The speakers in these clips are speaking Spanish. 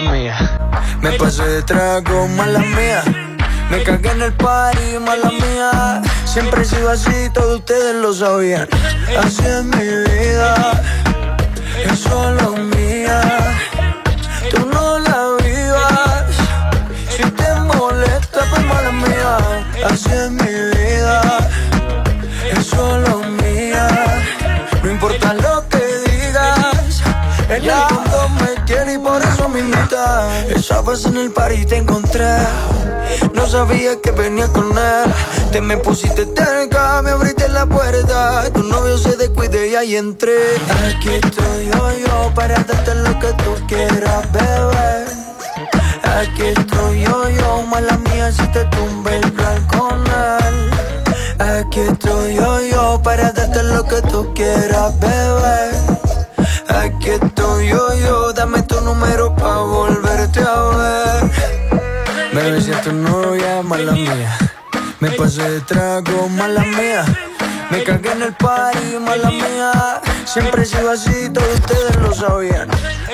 mala mía. Me pasé de trago, mala mía. Me cagué en el party, mala mía. Siempre he sido así, todos ustedes lo sabían. Así es mi vida, es solo mía. Tú no la vivas. Si te molesta, pues mala mía. Así es mi vida, es solo mía. No importa lo vez en el party te encontré. No sabía que venía con él. Te me pusiste cerca, me abriste la puerta. Tu novio se descuide y ahí entré. Aquí estoy yo, yo, para darte lo que tú quieras, bebé. Aquí estoy yo, yo, mala mía, si te tumbe el plan con él. Aquí estoy yo, yo, para darte lo que tú quieras, bebé. Aquí estoy yo, yo, dame tu número pa' volverte a ver. Es tu novia, mala mía. Me pasé de trago, mala mía. Me cagué en el party, mala mía. Siempre he sido así, todos ustedes lo sabían.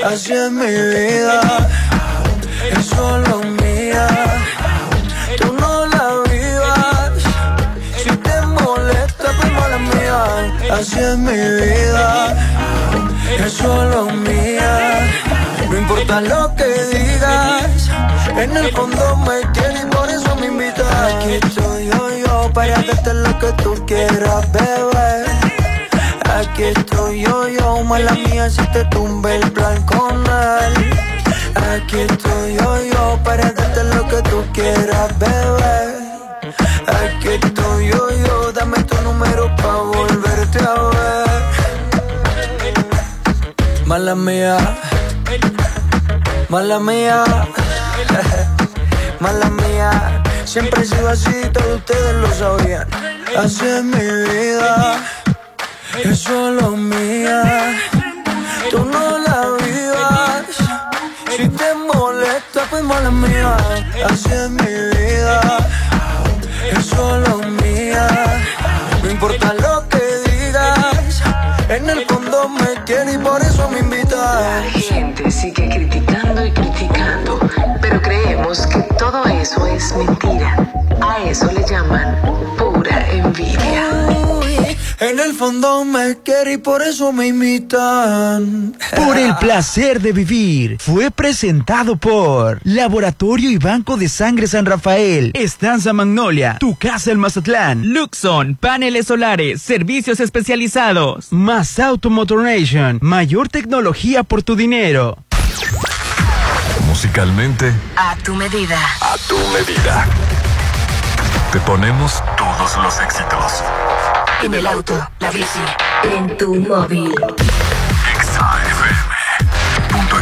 Así es mi vida, es solo mía. Tú no la vivas. Si te molesta, pues mala mía. Así es mi vida, es solo mía. No importa lo que digas, en el fondo me quieres y por eso me invitas. Aquí estoy yo, yo, para darte lo que tú quieras, bebé. Aquí estoy yo, yo, mala mía, si te tumbe el plan con él. Aquí estoy yo, yo, para darte lo que tú quieras, bebé. Aquí estoy yo, yo, dame tu número pa' volverte a ver. Mala mía, mala mía, mala mía. Siempre he sido así, todos ustedes lo sabían. Así es mi vida, es solo mía. Tú no la vivas. Si te molesta, pues mala mía. Así es mi vida, es solo mía. No importa lo que digas, en el que todo eso es mentira. A eso le llaman pura envidia. Uy, En el fondo me quiere y por eso me imitan. Por el placer de vivir fue presentado por Laboratorio y Banco de Sangre San Rafael, Estanza Magnolia, Tu Casa el Mazatlán, Luxon, paneles solares, servicios especializados. Más Auto Motor Nation, mayor tecnología por tu dinero. Musicalmente, A tu medida. a tu medida. Te ponemos todos los éxitos. En el auto, la bici, en tu móvil. Exa FM. Punto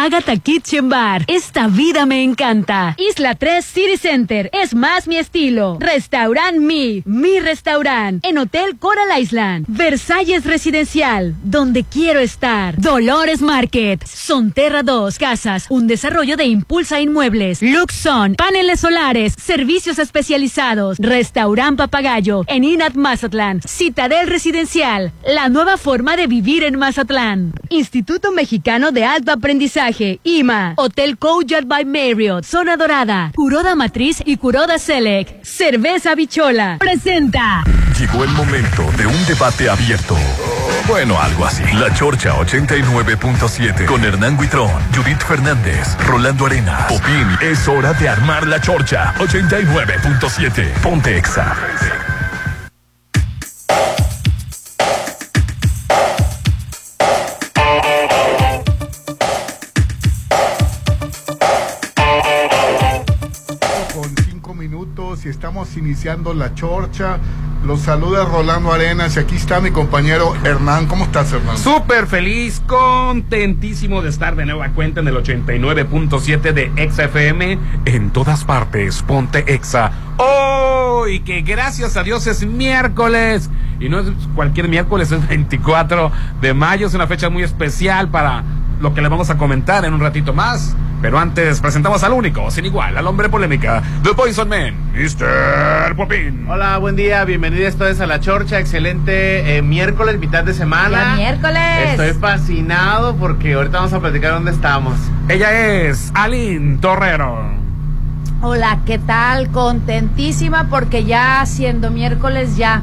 Agatha Kitchen Bar, esta vida me encanta, Isla 3 City Center, es más mi estilo, Restaurant Mi, mi restaurant, en Hotel Coral Island, Versalles Residencial, donde quiero estar, Dolores Market, Sonterra 2, Casas, un desarrollo de Impulsa Inmuebles, Luxon, paneles solares, servicios especializados, Restaurant Papagayo, en Inat Mazatlán, Citadel Residencial, la nueva forma de vivir en Mazatlán, Instituto Mexicano de Alto Aprendizaje, IMA, Hotel Courtyard by Marriott, Zona Dorada, Curoda Matriz y Curoda Select, Cerveza Bichola, presenta. Llegó el momento de un debate abierto. Bueno, algo así. La Chorcha 89.7 con Hernán Guitrón, Judith Fernández, Rolando Arena, Popín. Es hora de armar la Chorcha 89.7. Ponte Exa. Estamos iniciando la chorcha. Los saluda Rolando Arenas y aquí está mi compañero Hernán. ¿Cómo estás, Hernán? Súper feliz, contentísimo de estar de nueva cuenta en el 89.7 de Exa FM. En todas partes, ponte Exa. ¡Oh! Y que gracias a Dios es miércoles. Y no es cualquier miércoles, es 24 de mayo. Es una fecha muy especial para lo que le vamos a comentar en un ratito más. Pero antes presentamos al único, sin igual, al hombre polémica, The Poison Man, Mr. Popin. Hola, buen día, bienvenidos todos a La Chorcha, excelente eh, miércoles, mitad de semana. Ya miércoles. Estoy fascinado porque ahorita vamos a platicar dónde estamos. Ella es Aline Torrero. Hola, ¿qué tal? Contentísima porque ya siendo miércoles ya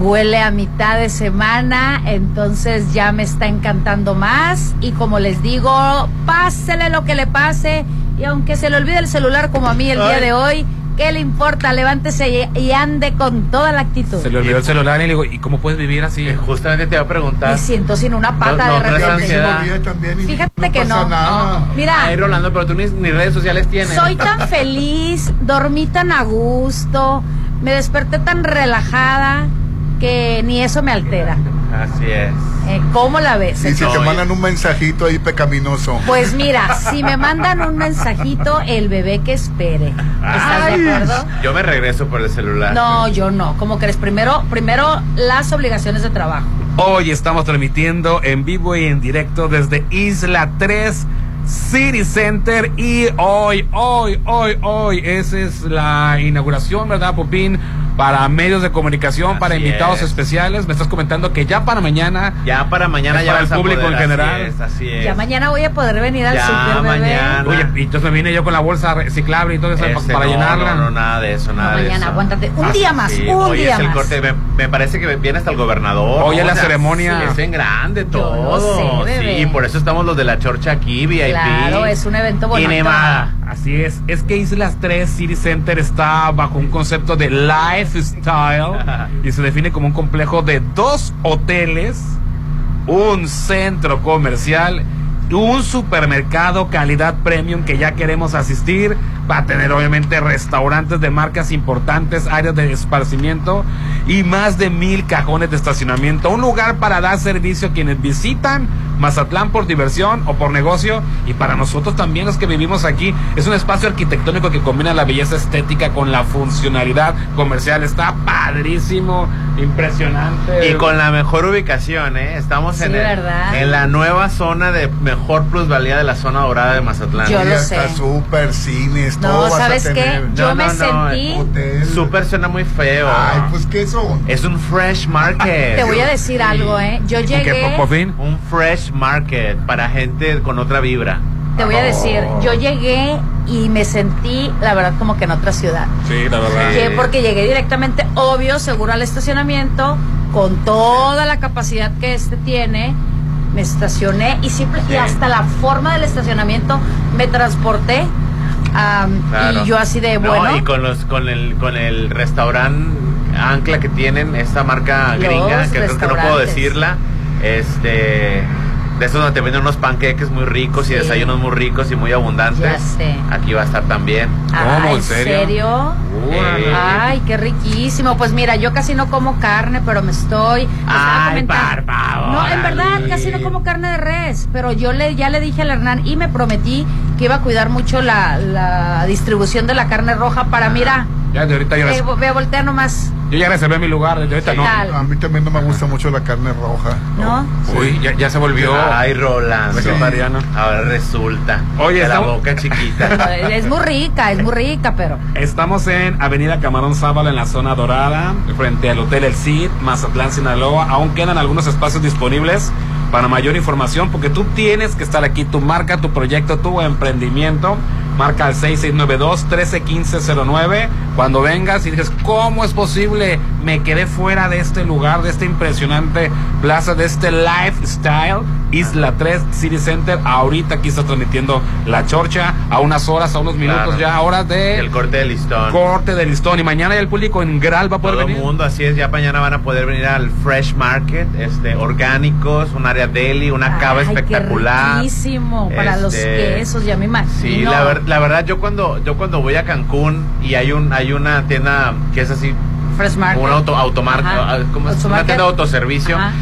huele a mitad de semana, entonces ya me está encantando más y como les digo, pásele lo que le pase y aunque se le olvide el celular como a mí el día de hoy, ¿qué le importa? Levántese y, ande con toda la actitud. Se le olvidó el celular y le digo, ¿y cómo puedes vivir así? Eh, justamente te iba a preguntar. Me siento sin una pata No, no, de no repente. también y Fíjate que no. nada. Mira, Ay, Rolando, pero tú ni, ni redes sociales tienes. Soy tan feliz, dormí tan a gusto, me desperté tan relajada que ni eso me altera. Así es. Eh, ¿Cómo la ves? Y si te mandan un mensajito ahí pecaminoso. Pues mira, si me mandan un mensajito, el bebé que espere. ¿Estás Ay. de acuerdo? Yo me regreso por el celular. No, yo no. ¿Cómo crees? Primero, primero las obligaciones de trabajo. Hoy estamos transmitiendo en vivo y en directo desde Isla 3 City Center y hoy, hoy, hoy, hoy, esa es la inauguración, ¿verdad, Popín? Para medios de comunicación, para invitados es. especiales. Me estás comentando que ya para mañana Ya para mañana ya para el público poder, en general. Así es, así es. Ya mañana voy a poder venir al Ya super bebé. mañana. Oye, y entonces me vine yo con la bolsa reciclable y todo eso Este, para no, llenarla. No, no, nada de eso, nada No, de mañana, eso. aguántate. Un día más, sí. un Hoy día es el más. corte, me, me parece que viene hasta el gobernador. Hoy es la O sea, ceremonia. sí, Es en grande todo. sé, bebé. sí, y por eso estamos los de la chorcha aquí, VIP. Claro, es un evento bonito. Y Nevada. Así es, es que Islas 3 City Center está bajo un concepto de lifestyle y se define como un complejo de dos hoteles, un centro comercial, un supermercado calidad premium que ya queremos asistir. Va a tener obviamente restaurantes de marcas importantes, áreas de esparcimiento y más de mil cajones de estacionamiento. Un lugar para dar servicio a quienes visitan Mazatlán por diversión o por negocio y para nosotros también los que vivimos aquí. Es un espacio arquitectónico que combina la belleza estética con la funcionalidad comercial. Está padrísimo, impresionante. Y con la mejor ubicación, ¿eh? Estamos Sí, en, el- en la nueva zona de mejor plusvalía de la zona dorada de Mazatlán. Yo lo hasta sé. super cines, No, todo vas a ¿sabes qué? tener. Yo No, me no, no, sentí. Hotel. Super suena muy feo. Ay, pues qué son. Es un fresh market. Te voy a decir algo, ¿eh? Yo ¿Con qué, llegué. por- por fin? Un fresh market para gente con otra vibra. Te voy a decir, yo llegué y me sentí, la verdad, como que en otra ciudad. Sí, la verdad. Sí. Que porque llegué directamente, obvio, seguro al estacionamiento, con toda la capacidad que este tiene. Me estacioné y simple, y hasta la forma del estacionamiento me transporté. Claro. Y yo así de No, bueno. y con los con el con el restaurante Ancla que tienen esta marca Los gringa que creo que no puedo decirla. Este de esos donde te venden unos panqueques muy ricos y desayunos muy ricos y muy abundantes. Ya sé. Aquí va a estar también. Ah, ¿Cómo? ¿En ¿En serio? serio? Eh, Ay, qué riquísimo. Pues mira, yo casi no como carne, pero me estoy. Ay, comentando- por favor, No, en verdad, casi no como carne de res. Pero yo le, ya le dije al Hernán y me prometí que iba a cuidar mucho la, la distribución de la carne roja para, mira, Ya de ahorita yo, eh, vo- ve a voltear nomás, yo ya reservé mi lugar, desde ahorita ¿Qué no. tal? A mí también no me gusta mucho la carne roja. ¿no? Uy, ya, ya se volvió. Ay, Rolando. Vegetariano. Ahora resulta. Oye, de la boca chiquita. Es muy rica, es muy rica, pero. Estamos en Avenida Camarón Sábalo, en la zona dorada, frente al Hotel El Cid, Mazatlán, Sinaloa. Aún quedan algunos espacios disponibles para mayor información, porque tú tienes que estar aquí, tu marca, tu proyecto, tu emprendimiento. Marca al 6692-131509. Cuando vengas y dices, ¿cómo es posible? Me quedé fuera de este lugar, de este impresionante plaza, de este lifestyle. Isla 3 City Center. Ahorita aquí está transmitiendo la chorcha a unas horas, a unos minutos Claro. ya, horas de El corte de listón. corte de listón. Y mañana ya el público en Gral va a poder Todo el venir. mundo, así es, ya mañana van a poder venir al Fresh Market, este, orgánicos, un área deli, una cava Ay, espectacular. Qué riquísimo para los Este, quesos, ya me imagino. Sí, la, ver- la verdad yo cuando yo cuando voy a Cancún y hay un hay una tienda que es así Fresh Market. un auto automarca, como es una tienda de autoservicio. Ajá.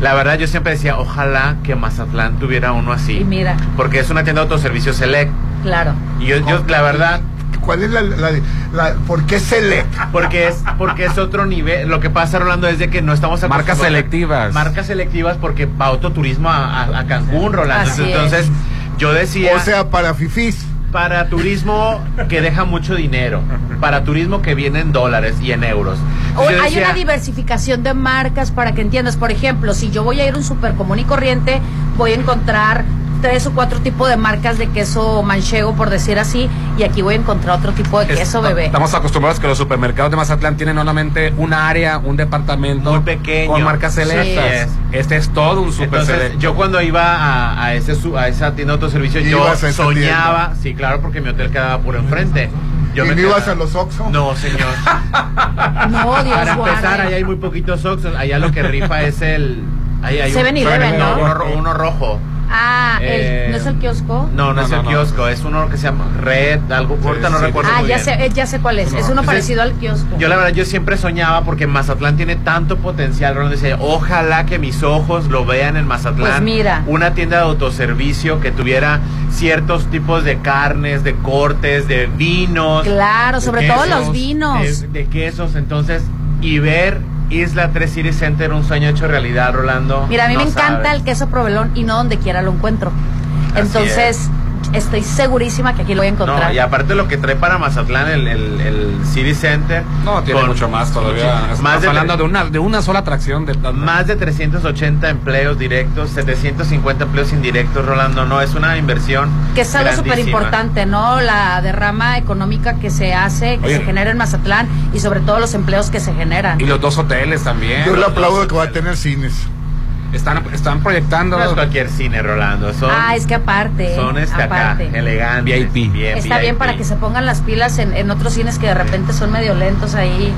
La verdad yo siempre decía, ojalá que Mazatlán tuviera uno así. Y mira, Porque es una tienda de autoservicio select. claro. Y yo, yo la verdad, ¿Cuál es la, la, la- por qué Select? porque es porque es otro nivel. Lo que pasa, Rolando, es de que no estamos Marcas selectivas. Marcas selectivas porque va autoturismo a, a- a Cancún, Rolando. Así Entonces, yo decía O sea, para fifís. Para turismo que deja mucho dinero, para turismo que viene en dólares y en euros. Entonces hay decía, una diversificación de marcas para que entiendas. Por ejemplo, si yo voy a ir a un súper común y corriente, voy a encontrar tres o cuatro tipos de marcas de queso manchego, por decir así, y aquí voy a encontrar otro tipo de Es- queso, bebé. Estamos acostumbrados que los supermercados de Mazatlán tienen solamente un área, un departamento Muy pequeño. con marcas selectas. Sí. Este es todo un super Entonces, selecto. yo cuando iba a, a ese su- a esa tienda de autoservicio, yo soñaba, sí, claro, porque mi hotel quedaba por enfrente. Yo ¿Y me no ibas quedaba- a los Oxxo? No, señor. No, Dios Para guarde. empezar, allá hay muy poquitos Oxxos. Allá lo que rifa es el. Ahí hay un- 7-Eleven, ¿no? Uno, ro- uno rojo. Ah, el- Eh, ¿no es el kiosco? No, no, No, es no, el no. kiosco, es uno que se llama Red, algo, ahorita no sí. recuerdo Ah, muy ya bien. sé, eh, ya sé cuál es. es uno Entonces, parecido al kiosco. Yo la verdad, yo siempre soñaba porque Mazatlán tiene tanto potencial, Ronald decía, ojalá que mis ojos lo vean en Mazatlán. Pues mira. Una tienda de autoservicio que tuviera ciertos tipos de carnes, de cortes, de vinos. Claro, de sobre todo los vinos. De, de quesos, entonces, y ver Isla 3 City Center, un sueño hecho realidad, Rolando. Mira, a mí no me encanta sabes. el queso provelón y no donde quiera lo encuentro. Así Entonces, estoy segurísima que aquí lo voy a encontrar. No, y aparte lo que trae para Mazatlán el, el, el City Center. No, tiene con- mucho más todavía. Más Estamos de, hablando de una, de una sola atracción. De, más de 380 empleos directos, 750 empleos indirectos, Rolando. No, es una inversión. Que es algo súper importante, ¿no? La derrama económica que se hace, que Oye. se genera en Mazatlán y sobre todo los empleos que se generan. Y los dos hoteles también. Yo le aplaudo que va a tener cines. Están, están proyectando. No es cualquier cine, Rolando. Son, ah, es que aparte. son este aparte. acá, elegantes. VIP. bien Está bien para que se pongan las pilas en, en otros cines que de repente son medio lentos ahí.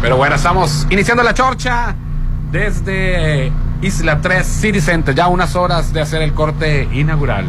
Pero bueno, estamos iniciando la chorcha desde Isla 3 City Center. Ya unas horas de hacer el corte inaugural.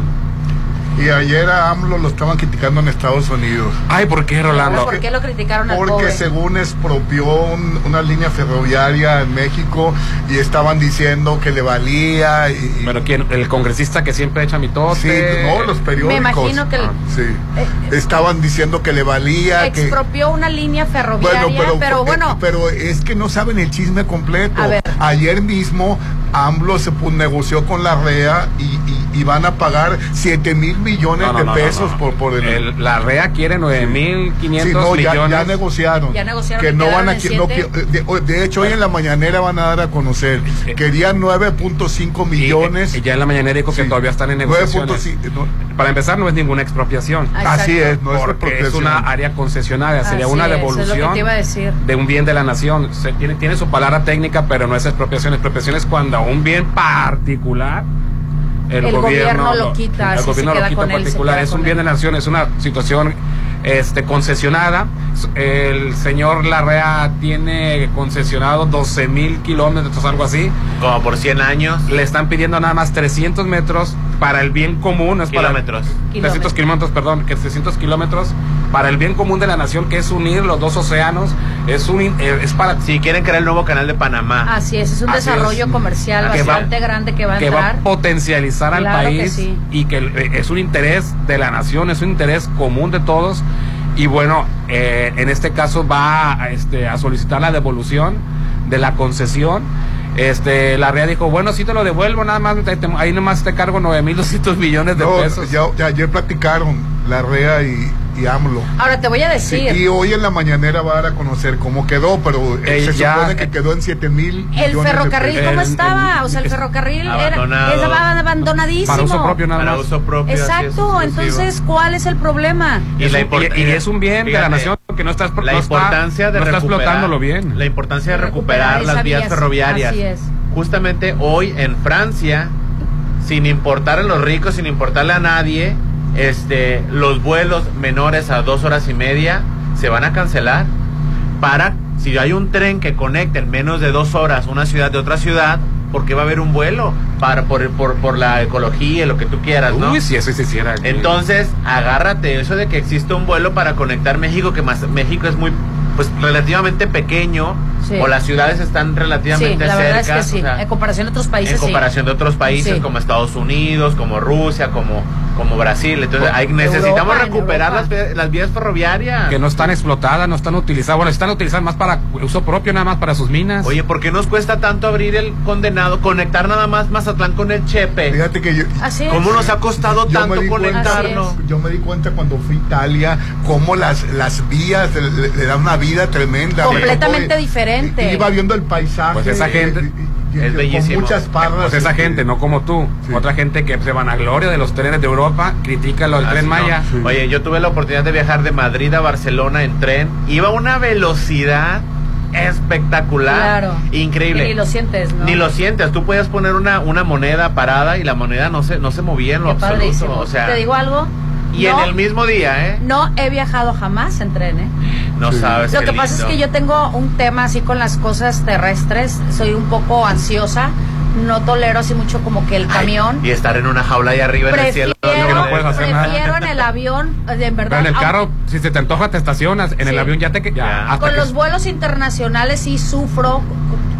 Y ayer a AMLO lo estaban criticando en Estados Unidos. Ay, ¿por qué, Rolando? ¿Por qué lo criticaron al Porque pobre? según expropió un- una línea ferroviaria en México y estaban diciendo que le valía y, Pero quién, el congresista que siempre echa mitote. sí, no, los periódicos. Me imagino que el- Ah, Sí. estaban diciendo que le valía que expropió una línea ferroviaria, Bueno, pero, pero, porque- bueno, pero es que no saben el chisme completo. A ver. Ayer mismo AMLO se negoció con la REA y, y- van a pagar 7 mil millones No, no, de no, no, pesos no. por, por el... El- la REA quiere 9.500 Sí, no, ya, millones. ya negociaron. Ya negociaron Que no van a, de, de hecho, hoy en la mañanera van a dar a conocer. Eh, Querían 9.5 Y- millones. Y, ya en la mañanera dijo que Sí. todavía están en 9.5, negociaciones. no, Para empezar, no es ninguna expropiación. Ah, así es, no es porque es una área concesionaria, sería Así una es, es lo que devolución te iba a decir. de un bien de la nación. Se tiene, tiene su palabra técnica, pero no es expropiación. Expropiación es cuando un bien particular el, El gobierno, gobierno lo quita, el gobierno lo quita él, particular. Es un bien de la nación, es una situación este concesionada. El señor Larrea tiene concesionado 12 mil kilómetros, algo así. Como por 100 años. Le están pidiendo nada más 300 metros para el bien común. Es para- Kilómetros. 300 kilómetros, perdón, que 300 kilómetros para el bien común de la nación, que es unir los dos océanos. Es un, eh, es para Si quieren crear el nuevo canal de Panamá. así es, es un Así desarrollo es. comercial Que va- bastante grande que va a que va entrar. a potencializar al Claro que país sí. y que eh, es un interés de la nación, es un interés común de todos. Y bueno, eh, en este caso va a, este, a solicitar la devolución de la concesión. Este, la REA dijo, bueno, sí te lo devuelvo, nada más, te- te- ahí nomás te cargo 9.200 millones de No, pesos. ya, ya ayer platicaron la REA y, y AMLO. Ahora te voy a Sí, decir. y hoy en la mañanera va a dar a conocer cómo quedó, pero eh, Eh, se ya, supone que eh, quedó en 7 mil El ferrocarril, ¿cómo El- estaba? el- o sea, el ferrocarril era, estaba abandonadísimo. Para uso propio nada Para más. uso propio. así es, Exacto, entonces, ¿cuál es el problema? Y, Es la un- import- y- y es un bien de la nación que no estás la no está- importancia de no explotándolo bien. La importancia de recuperar recuperar, las vías vías, ferroviarias. así es. Justamente hoy en Francia, sin importar a los ricos, sin importarle a nadie, este, los vuelos menores a dos horas y media se van a cancelar para si hay un tren que conecte en menos de dos horas una ciudad de otra ciudad, porque va a haber un vuelo para por, por, por la ecología y lo que tú quieras, ¿no? Uy, si eso se hiciera. Entonces, agárrate eso de que existe un vuelo para conectar México, que más México es muy, pues, relativamente pequeño, Sí. o las ciudades están Sí, relativamente la verdad es cerca. que sí. o sea, en comparación a otros países, en sí. comparación de otros países Sí. como Estados Unidos, como Rusia, como, como Brasil. Entonces, hay, necesitamos recuperar las, las vías ferroviarias. que no están explotadas, no están utilizadas. Bueno, están utilizadas más para uso propio, nada más para sus minas. Oye, ¿por qué nos cuesta tanto abrir el condenado, conectar nada más Mazatlán con el Chepe? Fíjate que yo, Así es. ¿Cómo nos ha costado yo tanto? Así yo me di cuenta cuando fui a Italia cómo las, las vías le, le- le dan una vida tremenda. Completamente diferente. Iba viendo el paisaje. Pues esa gente- eh, y- y- Es con bellísimo. muchas parras. Pues esa este, gente, no como tú. Sí. Otra gente que se vanagloria de los trenes de Europa, critica lo del Ah, tren sí, no. Maya. Oye, yo tuve la oportunidad de viajar de Madrid a Barcelona en tren. Iba a una velocidad espectacular. Claro. Increíble. Y ni lo sientes, ¿no? Ni lo sientes. Tú puedes poner una, una moneda parada y la moneda no se, no se movía en lo Qué absoluto. padrísimo. O sea, ¿Te digo algo? y no, en el mismo día, ¿eh? no he viajado jamás en tren, ¿eh? No sabes. Lo qué que pasa es que yo tengo un tema así con las cosas terrestres. Soy un poco ansiosa. No tolero así mucho como que el Ay, camión. y estar en una jaula ahí arriba en el cielo. Prefiero, que no puedes hacer nada. prefiero en el avión, en verdad. Pero en el aunque- carro, si se te antoja, te estacionas. En el avión ya te... Ya, Ya. hasta Con que- los vuelos internacionales sí sufro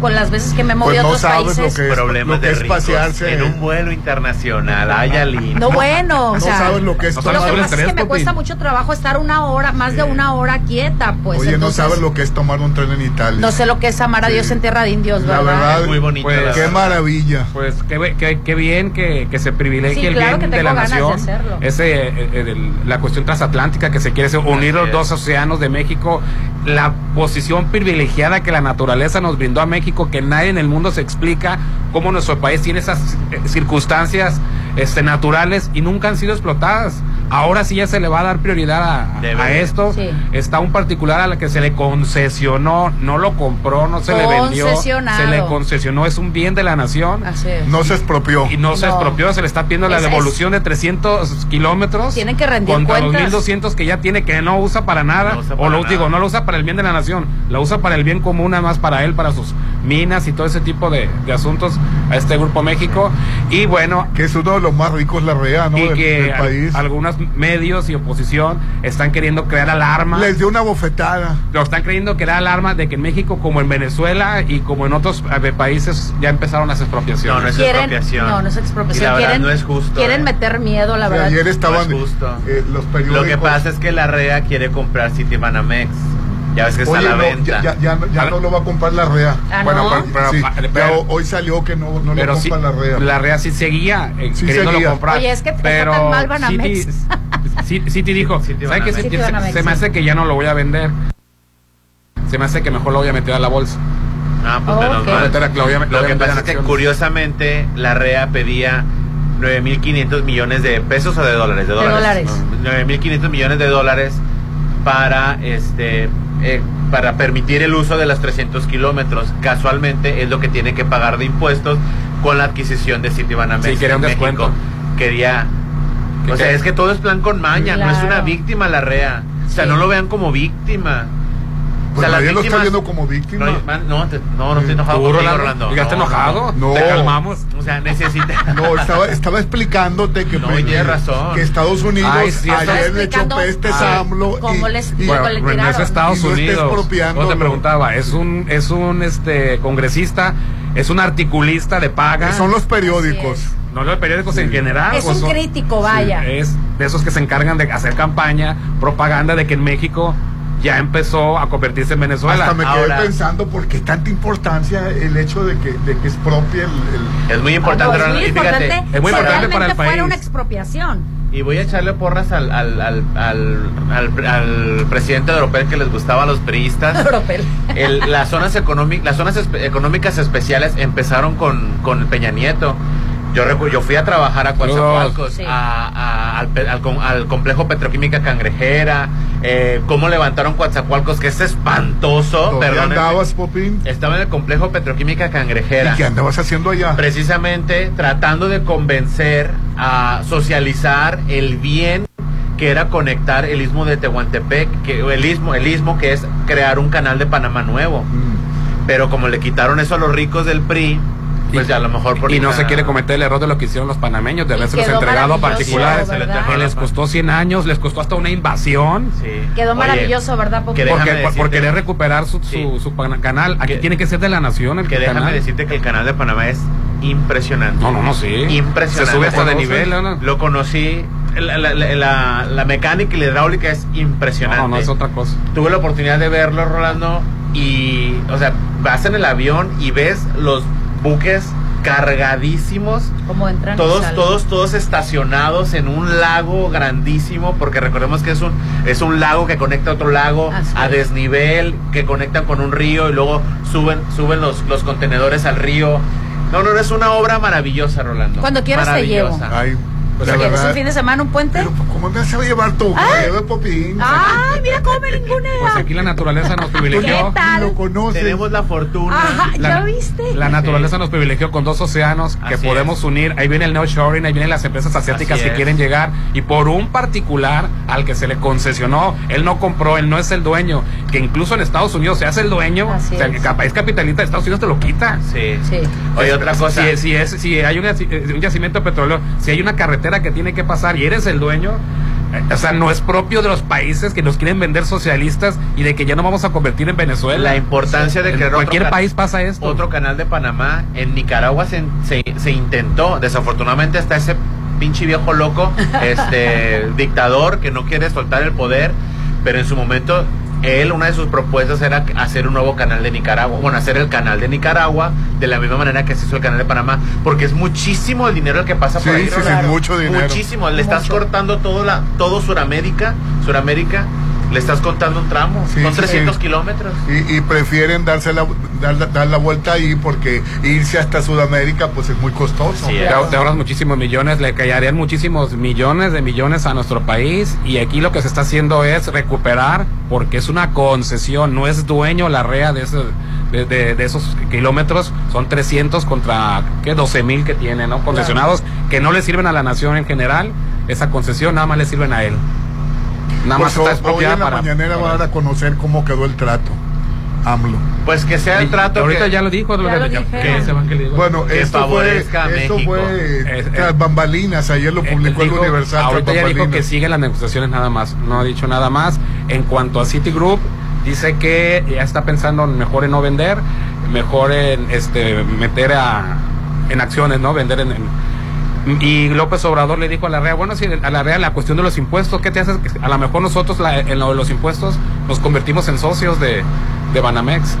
con- las veces que me he movido Pues a no otros sabes lo países. que es, Problemas lo que de es pasearse. en un vuelo internacional. Ay, Aline. No bueno, o no sea, sabes lo que es no Lo sabes que pasa es que me cuesta mucho trabajo estar una hora, más de una hora quieta, pues. Oye, entonces, no sabes lo que es tomar un tren en Italia. No sé lo que es amar a Dios Sí. en tierra de indios, La ¿verdad? verdad, Muy bonito. Pues, la Qué verdad. maravilla. Pues qué, qué- qué bien que, que se privilegie Sí, el claro bien que de la de nación. hacerlo. Ese, eh, eh, el- la cuestión transatlántica que se quiere hacer, unir los es. dos océanos de México, la posición privilegiada que la naturaleza nos brindó a México, que nadie en el mundo se explica cómo nuestro país tiene esas eh, circunstancias este, naturales y nunca han sido explotadas. Ahora sí ya se le va a dar prioridad a, esto. Sí. Está un particular a la que se le concesionó, no lo compró, no se le vendió, se le concesionó, es un bien de la nación Así es. No se expropió. y no, se expropió, se le está pidiendo la Es- es- devolución de 300 kilómetros. Tienen que rendir contra los cuentas. 1200 que ya tiene que no usa para nada. No usa o lo nada. digo, no lo usa para el bien de la nación, lo usa para el bien común, nada más para él, para sus minas y todo ese tipo de, de asuntos a este Grupo México. Y bueno, Que es uno de los más ricos, la REA, ¿no? y Del, que del país. algunos medios y oposición están queriendo crear alarma. Les dio una bofetada. Lo están creyendo crear alarma de que en México, como en Venezuela y como en otros eh, países, ya empezaron las expropiaciones. No, no es Quieren, expropiación. no, no es Y expropiación. la verdad quieren, no es justo, Quieren ¿eh? meter miedo, la O sea, verdad. ayer estaban No es justo. eh, los periódicos. Lo que pasa es que la REA quiere comprar Citibanamex. Ya ves que está Oye, a la no, venta. ya, ya, ya, no- ya no lo va a comprar la REA. Ah, Bueno, ¿no? pero- pero- Sí, hoy salió que no, no lo sí, compra la REA. la REA sí seguía eh, Sí queriéndolo seguía. comprar. Oye, es que está pero tan mal Banamex. Citi, sí, Citi dijo, ¿sabes qué? Se, se- me sí. hace que ya no lo voy a vender. Se me hace que mejor lo voy a meter a la bolsa. Ah, pues menos mal. Lo voy a voy que pasa es que curiosamente la REA pedía 9.500 millones de pesos o de dólares. De De dólares. dólares. 9.500 millones de dólares para este eh, para permitir el uso de los 300 kilómetros. Casualmente es lo que tiene que pagar de impuestos con la adquisición de Citibanamex. Sí, quería un en México. descuento. Quería. Que O sea, es que todo es plan con maña, no es una víctima la REA. O sea, Sí. no lo vean como víctima. Pues o sea, nadie lo está víctimas- viendo como víctima. No, man, no, te- no, no estoy enojado ¿Tú, contigo, Rolando? Rolando. ¿Llegaste No, enojado? no. ¿Te calmamos? no. O sea, necesita. No, estaba, estaba explicándote que, No, pues, tienes razón. que Estados Unidos Ay, sí, ayer le echó ah, a AMLO. cómo y- les- y- Bueno, le no es tiraron. Estados Y Unidos. expropiando No te preguntaba, es un, es un este congresista, es un articulista de paga. son los periódicos. No los periódicos en general. Es un son- crítico, vaya. Es de esos que se encargan de hacer campaña, propaganda de que en México ya empezó a convertirse en Venezuela. Hasta me quedé Ahora- pensando por qué tanta importancia el hecho de que, de que expropie el, el- Es muy No, importante, es muy y fíjate, importante es muy importante para el realmente fuera país. una expropiación. Y voy a echarle porras al, al, al, al, al- al presidente de Europel que les gustaba a los priistas. Europel. El- las zonas, económicas las zonas espe- económicas especiales empezaron con, con Peña Nieto. Yo, recu- yo fui a trabajar a Coatzacoalcos, Sí. a- a- al, al com- al complejo petroquímica cangrejera, eh, cómo levantaron Coatzacoalcos, que es espantoso. ¿Dónde andabas, Popín? Estaba en el complejo petroquímica cangrejera. ¿Y qué andabas haciendo allá? Precisamente tratando de convencer a socializar el bien que era conectar el istmo de Tehuantepec, que el istmo, el istmo que es crear un canal de Panamá nuevo. Mm. Pero como le quitaron eso a los ricos del PRI, pues ya a lo mejor por Y no se quiere cometer el error de lo que hicieron los panameños, de Y haberse quedó entregado a particulares. Que les costó 100 años, les costó hasta una invasión. Sí. Quedó Oye, maravilloso, ¿verdad, déjame Porque, por, por querer recuperar su, su, Sí. canal. Aquí Que- tiene que ser de la nación el Que déjame canal. decirte que el canal de Panamá es impresionante. No, no, no, sí. Impresionante. Se sube hasta de nivel, ¿no? Lo conocí. La, la- la- la- la mecánica y la hidráulica es impresionante. No, no, es otra cosa. Tuve la oportunidad de verlo, Rolando, y, o sea, vas en el avión y ves los buques cargadísimos, Como entran y todos, todos, todos estacionados en un lago grandísimo, porque recordemos que es un, es un lago que conecta a otro lago Así a es. desnivel, que conectan con un río y luego suben, suben los, los contenedores al río. No, no, no, es una obra maravillosa, Rolando. Cuando quieras te llevo. Ay, Pues la ¿Qué, ¿Es un fin de semana, un puente? Pero, ¿cómo me vas a llevar tú? Ah. De Popín. ¡Ay, mira cómo me Pues ningunea! aquí la naturaleza nos privilegió. ¿Qué tal? Lo conoces. Tenemos la fortuna. Ajá, ¿ya La, viste? la naturaleza nos privilegió con dos océanos que Así podemos es. unir. Ahí viene el nearshoring, ahí vienen las empresas asiáticas Así que es. quieren llegar. Y por un particular al que se le concesionó, él no compró, él no es el dueño. Que incluso en Estados Unidos se hace el dueño. Así o sea, es. que capa- es capitalista de Estados Unidos, te lo quita. Sí. Sí. Oye, otra cosa. Si, si es, si hay un, eh, un yacimiento de petróleo, si hay una carretera que tiene que pasar y eres el dueño, eh, o sea, no es propio de los países que nos quieren vender socialistas y de que ya no vamos a convertir en Venezuela. La importancia de En crear cualquier otro país pasa esto. Otro canal de Panamá. En Nicaragua se, se, se intentó. Desafortunadamente está ese pinche viejo loco, este dictador que no quiere soltar el poder. Pero en su momento, él, una de sus propuestas era hacer un nuevo canal de Nicaragua. Bueno, hacer el canal de Nicaragua de la misma manera que se hizo el canal de Panamá. Porque es muchísimo el dinero el que pasa por Sí, ahí. sí, sí, mucho dinero. Muchísimo. Le estás cortando todo, la, todo Suramérica. Suramérica. Le estás contando un tramo. Sí, Son sí, 300 sí. kilómetros. Y, y prefieren darse la, dar, dar la vuelta ahí porque irse hasta Sudamérica pues es muy costoso. Sí, Te, te ahorras muchísimos millones, le caerían muchísimos millones de millones a nuestro país y aquí lo que se está haciendo es recuperar porque es una concesión, no es dueño la REA de esos, de, de- de esos kilómetros, son 300 contra ¿qué? 12 mil que tiene, ¿no? Concesionados que no le sirven a la nación en general, esa concesión nada más le sirven a él. Nada Pues más está hoy en la para... mañanera para- van a dar a conocer cómo quedó el trato. AMLO. Pues que sea el Y trato ahorita que, ya lo dijo, Ya lo que- que. Bueno, Que esto fue, esto fue Es- tras bambalinas, ayer lo Eh, publicó el dijo- Universal. Ahorita ya dijo que siguen las negociaciones nada más. No ha dicho nada más. En cuanto a Citigroup, dice que ya está pensando mejor en no vender, mejor en este meter a, en acciones, ¿no? Vender en, en- y López Obrador le dijo a la REA, bueno, si a la REA la cuestión de los impuestos, ¿qué te haces? A lo mejor nosotros la- en lo de los impuestos nos convertimos en socios de, de Banamex.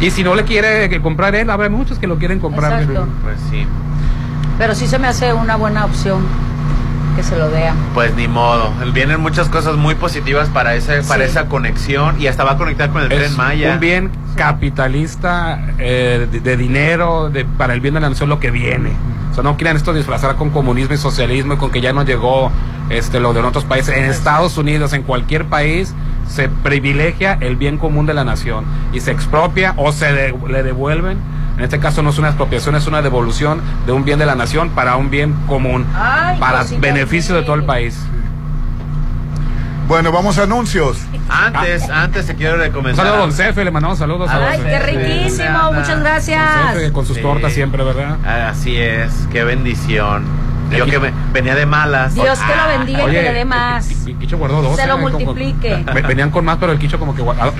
Y si no le quiere que comprar él, habrá muchos que lo quieren comprar. Exacto. Pues sí, Pero sí se me hace una buena opción que se lo pues ni modo. Vienen muchas cosas muy positivas para ese, para esa conexión y hasta va a conectar con el es tren Maya. un bien capitalista eh, de, de dinero de, para el bien de la nación lo que viene. O sea no quieran esto disfrazar con comunismo y socialismo y con que ya no llegó este lo de en otros países. En Estados Unidos en cualquier país se privilegia el bien común de la nación y se expropia o se de- le devuelven en este caso no es una expropiación es una devolución de un bien de la nación para un bien común Ay, para cosita beneficio de todo el país Bueno, vamos a anuncios. Antes, antes te quiero recomendar. saludo a Don Cefe le mandamos saludos a Don Ay, Cefe. qué riquísimo. Muchas Don gracias. Cefe, con sus Sí. tortas siempre verdad Así es, qué bendición. Yo que me- venía de malas. Dios que lo bendiga y que le dé más. El, el Quicho guardó dos. Se lo eh, como- multiplique. Ve- Venían con más, pero el Quicho como que guardó.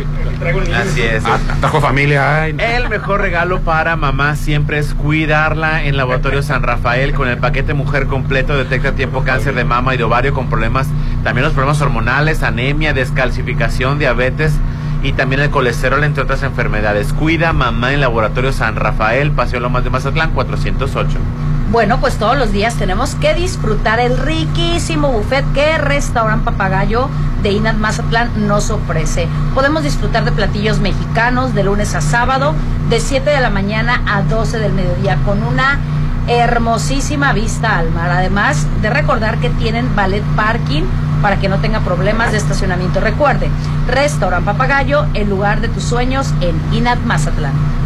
Así es. Ah, trajo familia. Ay, no. El mejor regalo para mamá siempre es cuidarla en Laboratorio San Rafael con el paquete mujer completo. Detecta a tiempo cáncer de mama y de ovario con problemas, también los problemas hormonales, anemia, descalcificación, diabetes y también el colesterol, entre otras enfermedades. Cuida mamá en Laboratorio San Rafael, Paseo Lomas de Mazatlán, 408. Bueno, pues todos los días tenemos que disfrutar el riquísimo buffet que Restaurant Papagayo de Inat Mazatlán nos ofrece. Podemos disfrutar de platillos mexicanos de lunes a sábado, de 7 de la mañana a 12 del mediodía, con una hermosísima vista al mar. Además de recordar que tienen ballet parking para que no tenga problemas de estacionamiento. Recuerde, Restaurant Papagayo, el lugar de tus sueños en Inat Mazatlán.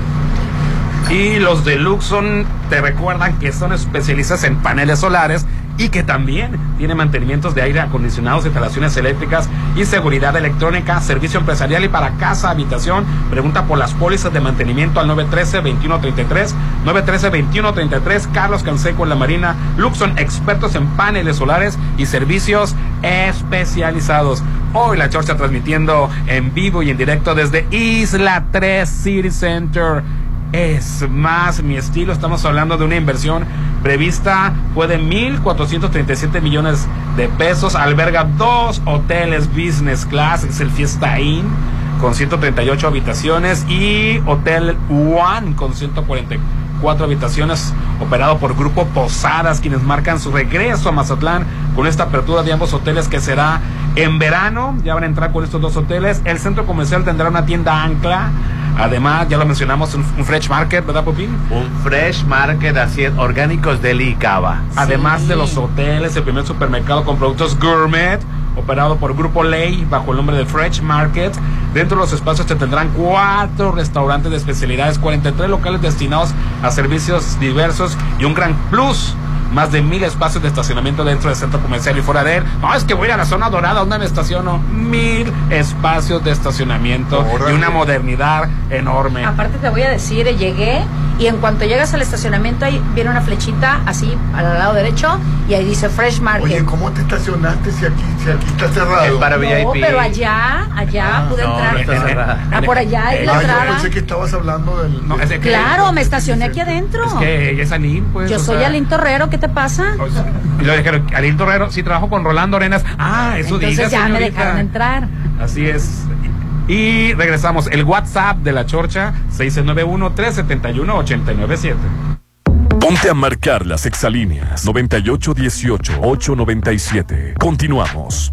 Y los de Luxon te recuerdan que son especialistas en paneles solares y que también tiene mantenimientos de aire acondicionados, instalaciones eléctricas y seguridad electrónica, servicio empresarial y para casa, habitación. Pregunta por las pólizas de mantenimiento al 913-2133, 913-2133, Carlos Canseco en la Marina, Luxon, expertos en paneles solares y servicios especializados. Hoy la Chorcha transmitiendo en vivo y en directo desde Isla 3 City Center es más mi estilo. Estamos hablando de una inversión prevista fue de 1.437 millones de pesos. Alberga dos hoteles business class, es el Fiesta Inn con 138 habitaciones y Hotel One con 144 habitaciones operado por Grupo Posadas quienes marcan su regreso a Mazatlán con esta apertura de ambos hoteles que será en verano. Ya van a entrar con estos dos hoteles. El centro comercial tendrá una tienda ancla Además, ya lo mencionamos, un, un fresh market, ¿verdad, Popín? Un fresh market así orgánicos de Licaba. Además de los hoteles, el primer supermercado con productos gourmet, operado por Grupo Ley bajo el nombre de Fresh Market. Dentro de los espacios se tendrán cuatro restaurantes de especialidades, 43 locales destinados a servicios diversos y un gran plus más de mil espacios de estacionamiento dentro del centro comercial y fuera de él. No, es que voy a ir a la zona dorada, ¿dónde me estaciono? Mil espacios de estacionamiento y una modernidad enorme. Aparte te voy a decir, llegué y en cuanto llegas al estacionamiento ahí viene una flechita así al lado derecho y ahí dice Fresh Market. Oye, ¿cómo te estacionaste si aquí, si aquí está cerrado? para no, VIP. pero allá, allá Ah, pude no, entrar. no está cerrada. Ah, por allá es la Ah, yo pensé que estabas hablando del... No, es de que- Claro, me estacioné aquí adentro. Es que es Alín, pues. Yo soy sea, Alín Torrero, ¿qué te pasa? o sea, y luego dijeron, Alín Torrero, sí, trabajo con Rolando Arenas. Ah, eso Entonces diga, ya me dejaron entrar. Así es. Y regresamos. El WhatsApp de la Chorcha, 691-371-897. Ponte a marcar las exalíneas 9818-897. Continuamos.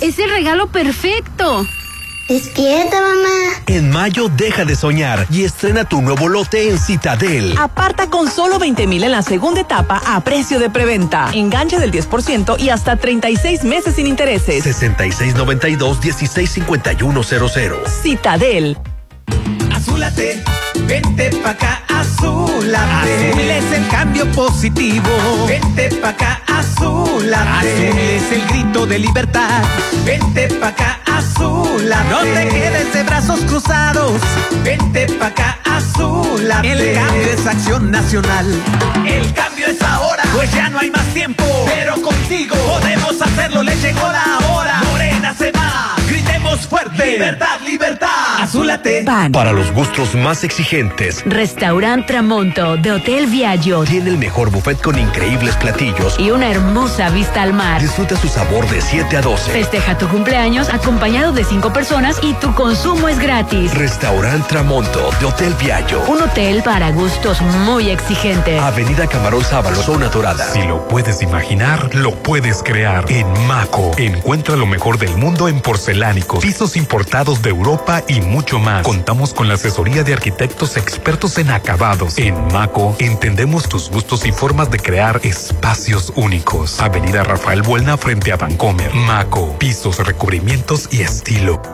Es el regalo perfecto. Despierta, mamá. En mayo deja de soñar y estrena tu nuevo lote en Citadel. Aparta con solo 20 mil en la segunda etapa a precio de preventa. Enganche del 10% y hasta 36 meses sin intereses. 6692-165100. Citadel. Azúlate, vente pa' acá, azúlate. Azul es el cambio positivo. Vente pa' acá, azúlate. Azul es el grito de libertad. Vente pa' acá, azúlate. No te quedes de brazos cruzados. Vente pa' acá, azúlate. El cambio es acción nacional. El cambio es ahora, Pues ya no hay más tiempo. pero contigo Podemos hacerlo, le llegó la hora. Morena se va. Gritemos fuerte. Libertad, libertad. Azúlate. Para los gustos más exigentes, Restaurant Tramonto de Hotel Viaggio tiene el mejor buffet con increíbles platillos. y una hermosa vista al mar. Disfruta su sabor de 7 a 12. Festeja tu cumpleaños acompañado de cinco personas y tu consumo es gratis. Restaurant Tramonto de Hotel Viaggio. Un hotel para gustos muy exigentes. Avenida Camarón Sábalo, zona dorada. Si lo puedes imaginar, lo puedes crear. En Maco, encuentra lo mejor del mundo en porcelánicos, pisos importados de Europa y mucho más. Contamos con la asesoría de arquitectos expertos en acabados. En Maco, entendemos tus gustos y formas de crear espacios únicos. Avenida Rafael Buelna frente a Vancomer. Maco, pisos, recubrimientos y estilo.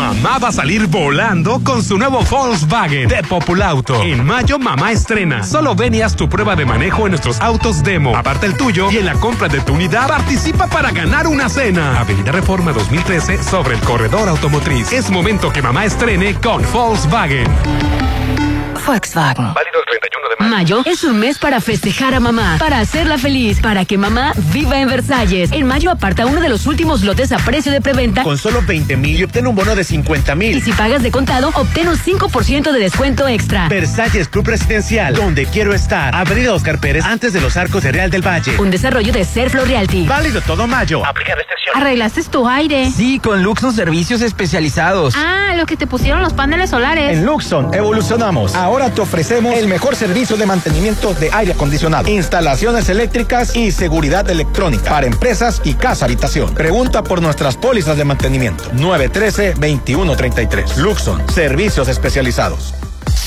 Mamá va a salir volando con su nuevo Volkswagen de Populauto. En mayo, mamá estrena. Solo ven tu prueba de manejo en nuestros autos demo. Aparte el tuyo y en la compra de tu unidad participa para ganar una cena. Avenida Reforma 2013 sobre el corredor automotriz. Es momento que mamá estrene con Volkswagen. Volkswagen. Válido el 31 de Mayo es un mes para festejar a mamá, para hacerla feliz, para que mamá viva en Versalles. En mayo aparta uno de los últimos lotes a precio de preventa. Con solo 20 mil y obtén un bono de 50 mil. Y si pagas de contado, obtén un 5% de descuento extra. Versalles Club Residencial, donde quiero estar. Avenida Oscar Pérez, antes de los arcos de Real del Valle. Un desarrollo de Serflo Realty. Válido todo mayo. Aplica restricciones. Arreglaste tu aire. Sí, con Luxon Servicios Especializados. Ah, los que te pusieron los paneles solares. En Luxon evolucionamos. Ahora te ofrecemos el mejor servicio de mantenimiento de aire acondicionado, instalaciones eléctricas y seguridad electrónica para empresas y casa habitación. Pregunta por nuestras pólizas de mantenimiento. 913-2133. Luxon, servicios especializados.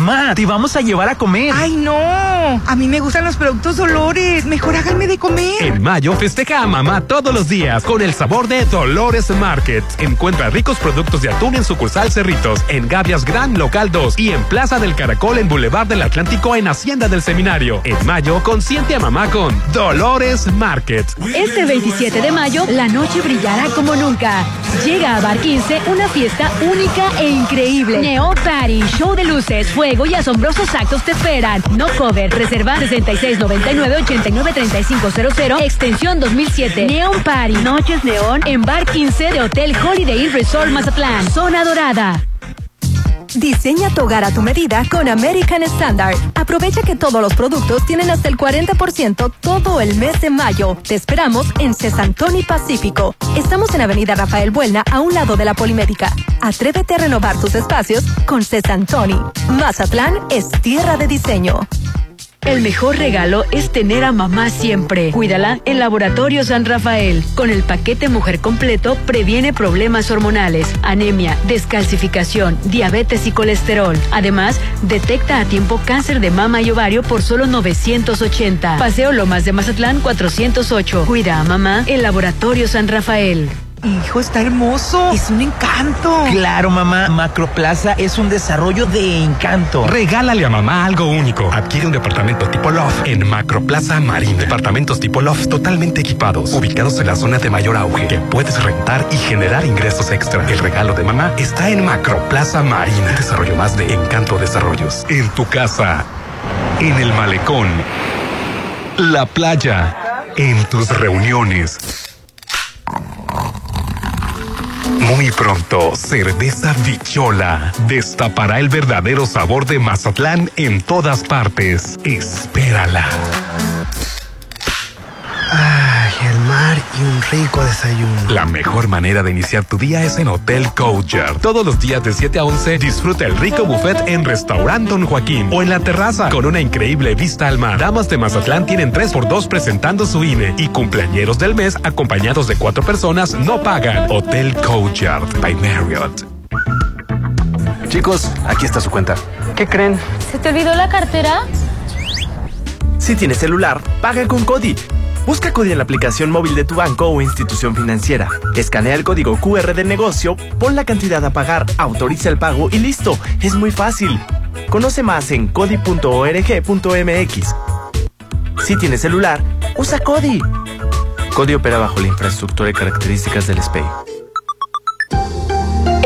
Ma, te vamos a llevar a comer. ¡Ay, no! A mí me gustan los productos Dolores. Mejor háganme de comer. En mayo festeja a mamá todos los días con el sabor de Dolores Market. Encuentra ricos productos de atún en sucursal Cerritos, en Gavias Gran Local 2 y en Plaza del Caracol en Boulevard del Atlántico en Hacienda del Seminario. En mayo, consiente a mamá con Dolores Market. Este 27 de mayo, la noche brillará como nunca. Llega a Bar 15 una fiesta única e increíble. Neo Party, show de luces, fuego y asombrosos actos te esperan. No cover, reserva 6699-893500, extensión 2007. Neon Party, Noches Neón en Bar 15 de Hotel Holiday Resort Mazatlán. Zona Dorada. Diseña tu hogar a tu medida con American Standard. Aprovecha que todos los productos tienen hasta el 40% todo el mes de mayo. Te esperamos en Cesantoni Pacífico. Estamos en Avenida Rafael Buelna, a un lado de la Polimédica. Atrévete a renovar tus espacios con Cesantoni. Mazatlán es tierra de diseño. El mejor regalo es tener a mamá siempre. Cuídala en Laboratorio San Rafael. Con el paquete Mujer Completo previene problemas hormonales, anemia, descalcificación, diabetes y colesterol. Además, detecta a tiempo cáncer de mama y ovario por solo 980. Paseo Lomas de Mazatlán 408. Cuida a mamá en Laboratorio San Rafael. Hijo, está hermoso. Es un encanto. Claro, mamá. Macroplaza es un desarrollo de encanto. Regálale a mamá algo único. Adquiere un departamento tipo Loft en Macroplaza Marina. Departamentos tipo Loft totalmente equipados, ubicados en la zona de mayor auge, que puedes rentar y generar ingresos extra. El regalo de mamá está en Macroplaza Marina. Desarrollo más de Encanto Desarrollos. En tu casa, en el malecón, la playa, en tus reuniones. Muy pronto, Cerveza Bichola destapará el verdadero sabor de Mazatlán en todas partes. Espérala. Ay, el mar y un rico desayuno. La mejor manera de iniciar tu día es en Hotel Coacher. Todos los días de 7 a 11 disfruta el rico buffet en Restaurant Don Joaquín o en la terraza con una increíble vista al mar. Damas de Mazatlán tienen 3x2 presentando su INE y cumpleañeros del mes acompañados de cuatro personas no pagan. Hotel Coacher by Marriott. Chicos, aquí está su cuenta. ¿Qué creen? ¿Se te olvidó la cartera? Si tienes celular, paga con Cody. Busca Cody en la aplicación móvil de tu banco o institución financiera. Escanea el código QR del negocio, pon la cantidad a pagar, autoriza el pago y listo. Es muy fácil. Conoce más en cody.org.mx. Si tienes celular, usa Cody. Cody opera bajo la infraestructura y características del SPEI.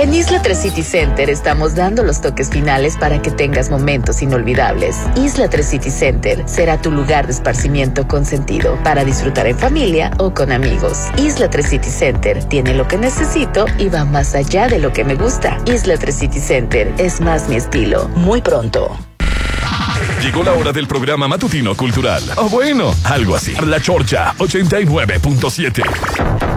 En Isla 3 City Center estamos dando los toques finales para que tengas momentos inolvidables. Isla 3 City Center será tu lugar de esparcimiento con sentido para disfrutar en familia o con amigos. Isla 3 City Center tiene lo que necesito y va más allá de lo que me gusta. Isla 3 City Center es más mi estilo. Muy pronto. Llegó la hora del programa matutino cultural. O bueno, algo así. La Chorcha 89.7.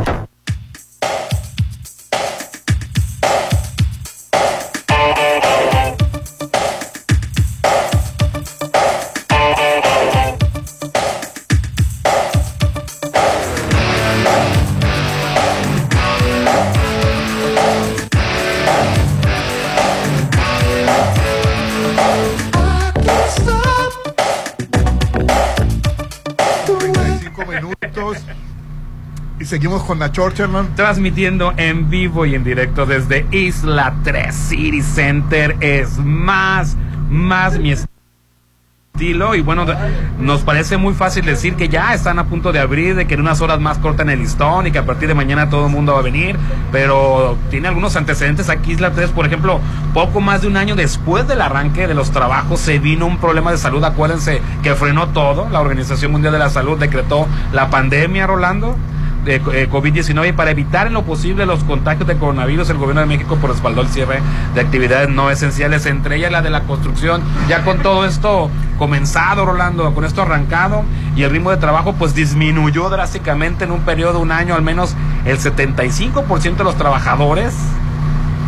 seguimos con la Chorcha, hermano. Transmitiendo en vivo y en directo desde Isla 3 City Center. Es más, más mi estilo. Y bueno, nos parece muy fácil decir que ya están a punto de abrir, de que en unas horas más cortan el listón y que a partir de mañana todo el mundo va a venir. Pero tiene algunos antecedentes aquí, Isla 3, por ejemplo, poco más de un año después del arranque de los trabajos se vino un problema de salud. Acuérdense que frenó todo. La Organización Mundial de la Salud decretó la pandemia, Rolando de eh, COVID-19 y para evitar en lo posible los contagios de coronavirus, el gobierno de México por respaldó el cierre de actividades no esenciales, entre ellas la de la construcción. Ya con todo esto comenzado, Rolando, con esto arrancado y el ritmo de trabajo pues disminuyó drásticamente en un periodo de un año, al menos el 75% de los trabajadores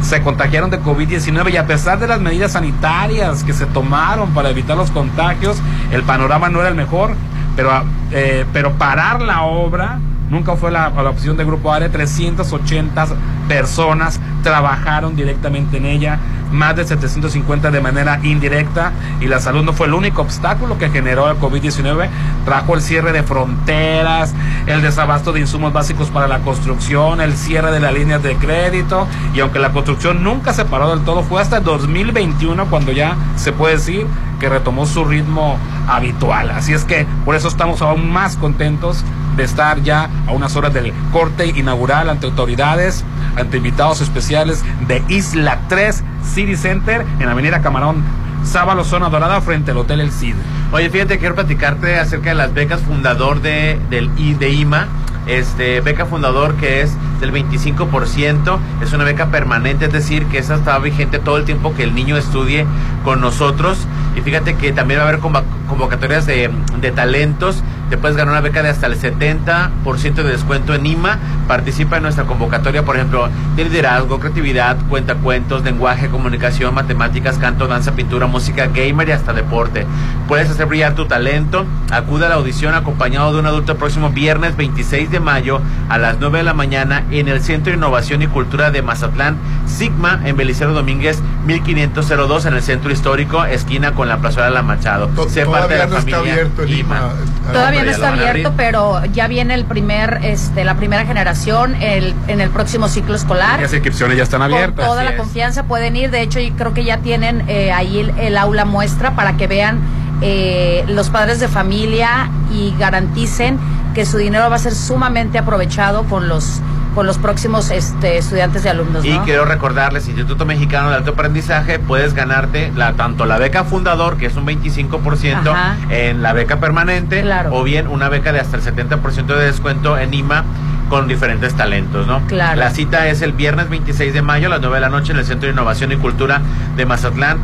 se contagiaron de COVID-19 y a pesar de las medidas sanitarias que se tomaron para evitar los contagios, el panorama no era el mejor, pero, eh, pero parar la obra nunca fue la, la opción del Grupo ARE, 380 personas trabajaron directamente en ella, más de 750 de manera indirecta y la salud no fue el único obstáculo que generó el COVID-19, trajo el cierre de fronteras, el desabasto de insumos básicos para la construcción, el cierre de las líneas de crédito y aunque la construcción nunca se paró del todo, fue hasta 2021 cuando ya se puede decir que retomó su ritmo habitual. Así es que por eso estamos aún más contentos estar ya a unas horas del corte inaugural ante autoridades, ante invitados especiales de Isla 3 City Center en Avenida Camarón Sábalo, zona dorada, frente al Hotel El Cid. Oye, fíjate, quiero platicarte acerca de las becas fundador de, del de IMA. Este, beca fundador que es del 25%, es una beca permanente, es decir, que esa está vigente todo el tiempo que el niño estudie con nosotros. Y fíjate que también va a haber convocatorias de, de talentos te puedes ganar una beca de hasta el 70% de descuento en IMA. Participa en nuestra convocatoria, por ejemplo, de liderazgo, creatividad, cuentacuentos, lenguaje, comunicación, matemáticas, canto, danza, pintura, música, gamer y hasta deporte. Puedes hacer brillar tu talento. Acude a la audición acompañado de un adulto el próximo viernes 26 de mayo a las 9 de la mañana en el Centro de Innovación y Cultura de Mazatlán, Sigma, en Belicero Domínguez, 1502 en el Centro Histórico, esquina con la Plaza de la Machado. Parte de la familia IMA. Todavía no está abierto, pero ya viene el primer, este, la primera generación el, en el próximo ciclo escolar. Las inscripciones ya están abiertas. Con toda la confianza pueden ir. De hecho, yo creo que ya tienen eh, ahí el, el, aula muestra para que vean eh, los padres de familia y garanticen que su dinero va a ser sumamente aprovechado con los con los próximos este, estudiantes y alumnos. ¿no? Y quiero recordarles, Instituto Mexicano de Alto Aprendizaje, puedes ganarte la, tanto la beca fundador, que es un 25% Ajá. en la beca permanente, claro. o bien una beca de hasta el 70% de descuento en IMA con diferentes talentos, ¿no? Claro. La cita es el viernes 26 de mayo a las 9 de la noche en el Centro de Innovación y Cultura de Mazatlán,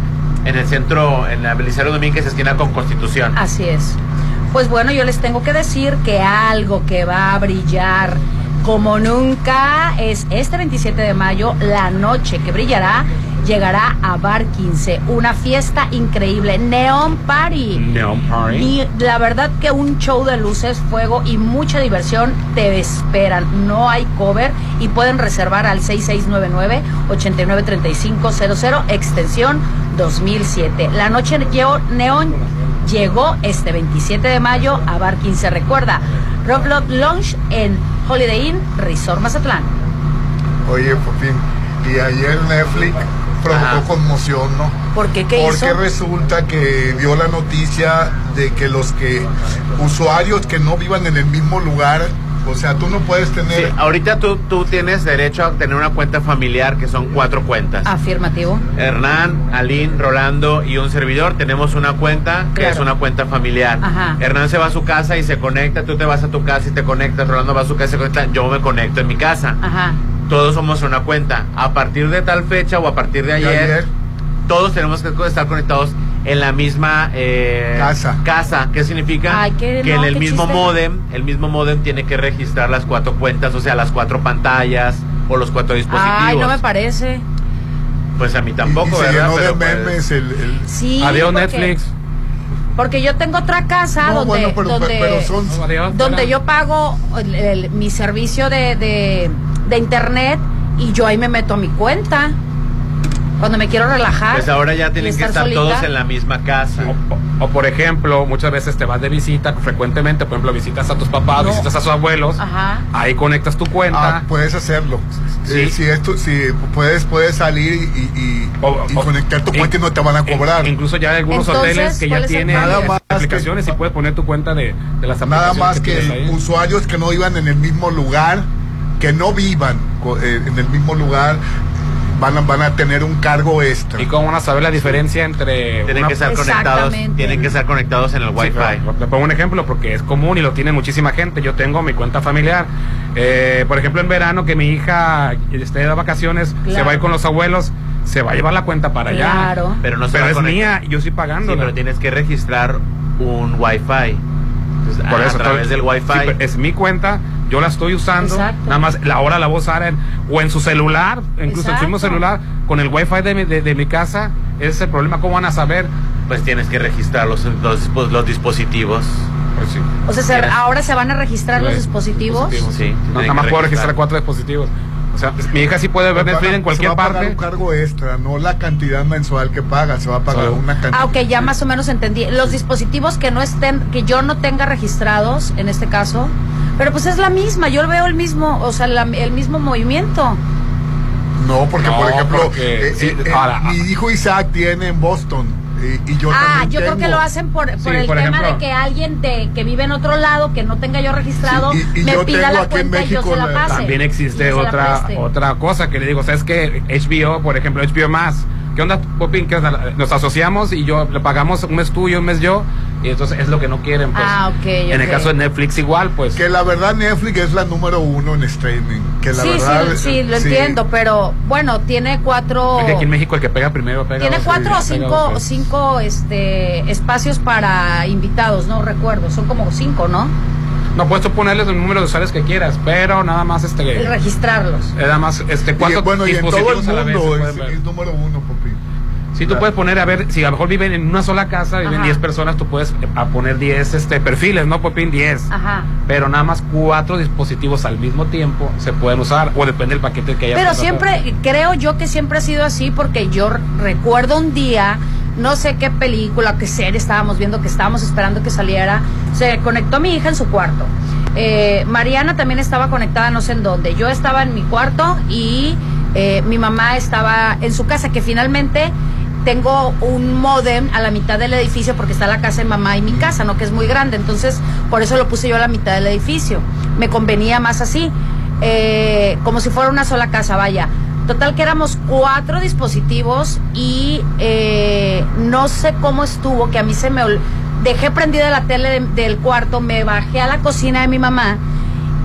en el centro, en la Belicero Domínguez, esquina con Constitución. Así es. Pues bueno, yo les tengo que decir que algo que va a brillar como nunca es este 27 de mayo, la noche que brillará llegará a Bar 15, una fiesta increíble, Neon Party. Neon Party. Y la verdad que un show de luces, fuego y mucha diversión te esperan. No hay cover y pueden reservar al 6699-893500, extensión 2007. La noche Neon llegó este 27 de mayo a Bar 15. Recuerda, Roblox Lounge en Holiday Inn Resort Mazatlán. Oye, Popín, y ayer Netflix provocó conmoción, ¿no? ¿Por qué? ¿Qué Porque hizo? resulta que dio la noticia de que los que usuarios que no vivan en el mismo lugar, o sea, tú no puedes tener... Sí, ahorita tú, tú tienes derecho a tener una cuenta familiar que son cuatro cuentas. Afirmativo. Hernán, Alín, Rolando y un servidor tenemos una cuenta que Claro. es una cuenta familiar. Ajá. Hernán se va a su casa y se conecta, tú te vas a tu casa y te conectas, Rolando va a su casa y se conecta, yo me conecto en mi casa. Ajá. Todos somos una cuenta. A partir de tal fecha o a partir de ¿De ayer, ayer? todos tenemos que estar conectados en la misma eh, Casa. Casa, ¿qué significa? Ay, qué- que no, en el mismo chiste. modem, el mismo modem tiene que registrar las cuatro cuentas, o sea, las cuatro pantallas o los cuatro dispositivos. Ay, no me parece. Pues a mí Y tampoco, Pero, pues, memes el, el- Sí. Adiós porque- Netflix. Porque yo tengo otra casa No, donde, bueno, pero- donde, pero son- yo pago el- el- mi servicio de, de, de internet y yo ahí me meto a mi cuenta. Cuando me quiero relajar. pues ahora ya tienen que estar estar solita. todos en la misma casa. O, o, por ejemplo, muchas veces te vas de visita frecuentemente, por ejemplo, visitas a tus papás, No. visitas a sus abuelos, Ajá. ahí conectas tu cuenta. Ah, puedes hacerlo. Sí. Eh, si esto, si puedes, puedes salir y, y- O- y o- conectar tu cuenta y no te van a cobrar. Incluso ya hay algunos Entonces, hoteles que ¿cuál ya tienen? Nada que- aplicaciones y puedes poner tu cuenta de, de las Nada aplicaciones más que, ahí. usuarios que no iban en el mismo lugar, que no vivan eh, en el mismo lugar, van a, van a tener un cargo extra. ¿Y cómo van a saber la diferencia entre Tienen una- que estar conectados, tienen que estar conectados en el Sí, Wi-Fi. claro. Te pongo un ejemplo porque es común y lo tiene muchísima gente. Yo tengo mi cuenta familiar. Eh, por ejemplo, en verano que mi hija esté de vacaciones, se Claro. va a ir con los abuelos, se va a llevar la cuenta para allá. Claro. Pero no se Pero va a es conectar. mía y yo estoy pagando. Sí, pero tienes que registrar un Wi-Fi. Entonces, Por a, eso, través todo- del Wi-Fi. sí, es mi cuenta, yo la estoy usando. Exacto. Nada más la hora la voy a usar en, o en su celular, incluso en su mismo celular, con el Wi-Fi de mi, de, de mi casa. Ese es el problema. ¿Cómo van a saber? pues tienes que registrar los, los, los dispositivos. Pues sí. O sea, se- ahora se van a registrar los dispositivos. Sí, No, nada más puedo registrar. cuatro dispositivos. O sea, mi hija sí puede ver Netflix en se cualquier va a pagar parte. un cargo extra, no la cantidad mensual que paga, se va a pagar Solo- una cantidad. Ah, ok, ya más o menos entendí. Los dispositivos que no estén, que yo no tenga registrados, en este caso, pero pues es la misma, yo veo el mismo, o sea, la- el mismo movimiento. No, porque No, por ejemplo, porque, eh, sí, eh, eh, ahora- mi hijo Isaac tiene en Boston y yo ah, también yo creo que lo hacen por, por Sí, el por tema ejemplo. de que alguien de, que vive en otro lado, que no tenga yo registrado, Sí, y- y me yo pida tengo la aquí en cuenta y yo se la pase. También existe otra otra cosa que le digo, ¿sabes que HBO, por ejemplo, HBO más, ¿qué onda, Popín? ¿Qué onda? Nos asociamos y yo le pagamos un mes tú y un mes yo, y entonces es lo que no quieren, pues. Ah, ok, En el caso de Netflix igual, pues. Que la verdad Netflix es la número uno en streaming. Que la sí, verdad, sí, sí, lo eh, entiendo, pero bueno, tiene cuatro... Es que aquí en México el que pega primero pega Tiene dos, cuatro o sí, cinco, dos, sí. cinco este, espacios para invitados, no recuerdo, son como cinco, ¿no? No, puedes tú ponerles el número de usuarios que quieras, pero nada más Y este... registrarlos. Nada más, este, Y, ¿cuántos bueno, y en todo el dispositivos a la vez se mundo es, es número uno, Popín. Sí, tú puedes poner, a ver, si a lo mejor viven en una sola casa, viven Ajá. 10 personas, tú puedes eh, a poner 10 este, perfiles, ¿no? Popín 10. Ajá. Pero nada más cuatro dispositivos al mismo tiempo se pueden usar, o depende del paquete que hayas Pero siempre, creo yo que siempre ha sido así porque yo recuerdo un día, no sé qué película, qué serie estábamos viendo, que estábamos esperando que saliera, se conectó mi hija en su cuarto. Eh, Mariana también estaba conectada no sé en dónde. Yo estaba en mi cuarto y eh, mi mamá estaba en su casa, que finalmente tengo un modem a la mitad del edificio porque está la casa de mamá y mi casa, ¿no? Que es muy grande. Entonces, por eso lo puse yo a la mitad del edificio. Me convenía más así, eh, como si fuera una sola casa, vaya. Total que éramos cuatro dispositivos y eh, no sé cómo estuvo, que a mí se me... Dejé prendida la tele de- del cuarto, me bajé a la cocina de mi mamá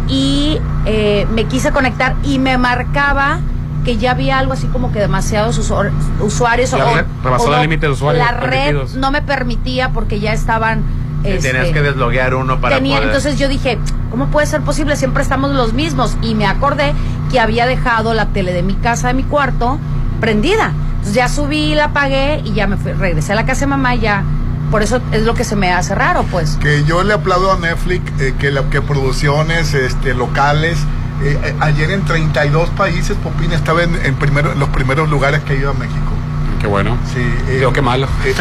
y eh, me quise conectar y me marcaba que ya había algo así como que demasiados usuar- usuarios. Ya re- rebasó el límite de usuarios La red no me permitía porque ya estaban... Que este, Tenías que desloguear uno para tenía- poder. entonces yo dije, ¿cómo puede ser posible? Siempre estamos los mismos. Y me acordé que había dejado la tele de mi casa, de mi cuarto, prendida. Entonces ya subí, la apagué y ya me fui, regresé a la casa de mamá y ya. Por eso es lo que se me hace raro, pues. Que yo le aplaudo a Netflix eh, que, la, que producciones este, locales. Eh, ayer en 32 países, Popín estaba en, en primero, en los primeros lugares que ha ido a México. Qué bueno. Sí, eh, Digo, qué malo. eh,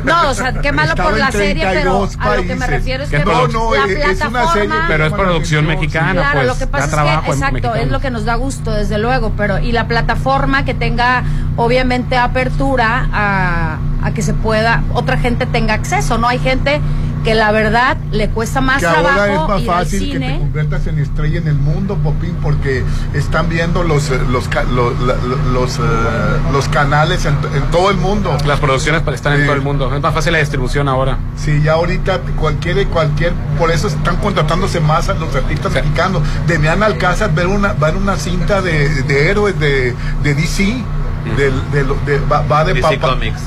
No, o sea, qué malo por la serie, pero 32 a lo que me refiero es Que no, no, la es una plataforma... serie Pero es producción mexicana, Claro, pues. lo que pasa da es que, exacto, es lo que nos da gusto, desde luego, pero y la plataforma que tenga, obviamente, apertura a, a que se pueda, otra gente tenga acceso, ¿no? Hay gente que la verdad le cuesta más que trabajo ahora es más ir fácil que te conviertas en estrella en el mundo, Popín, porque están viendo los eh, los ca- lo- la- lo- los, eh, los canales en, en todo el mundo. Las producciones están en Sí. todo el mundo. Es más fácil la distribución ahora. Sí, ya ahorita cualquier, cualquier, por eso están contratándose más a los artistas mexicanos. Demian Alcázar ver una, ver una cinta de, de héroes de, de DC, del- de, lo- de- va, va de DC. Comics.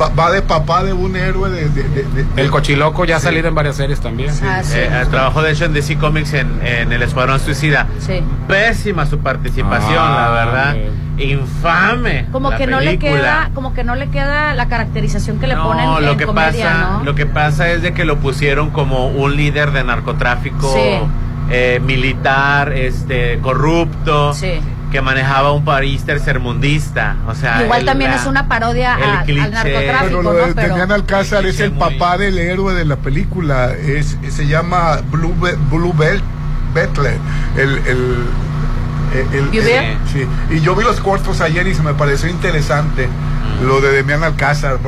Va, va de papá de un héroe de... de- de- de- El cochiloco ya ha Sí. salido en varias series también. Ah, sí. Eh, trabajó de hecho en DC Comics en, en El Escuadrón Suicida. Sí. Pésima su participación, Ah, la verdad. ok. Infame. Como la que no le queda, como que no le queda la caracterización que le No, ponen lo en que comedia, pasa, ¿no? lo que pasa es de que lo pusieron como un líder de narcotráfico Sí. eh, militar, este, corrupto, Sí. Que manejaba un país tercermundista. O sea, Igual el- también la- es una parodia el a- al cliché. narcotráfico, Pero lo ¿no? de Pero Demian Alcázar es el papá del héroe de la película. Es, se llama Blue, Be- Blue Belt, Bettler. El, el, el- el- ¿Bubert? el- sí. Y yo vi los cortos ayer y se me pareció interesante lo de Demian Alcázar.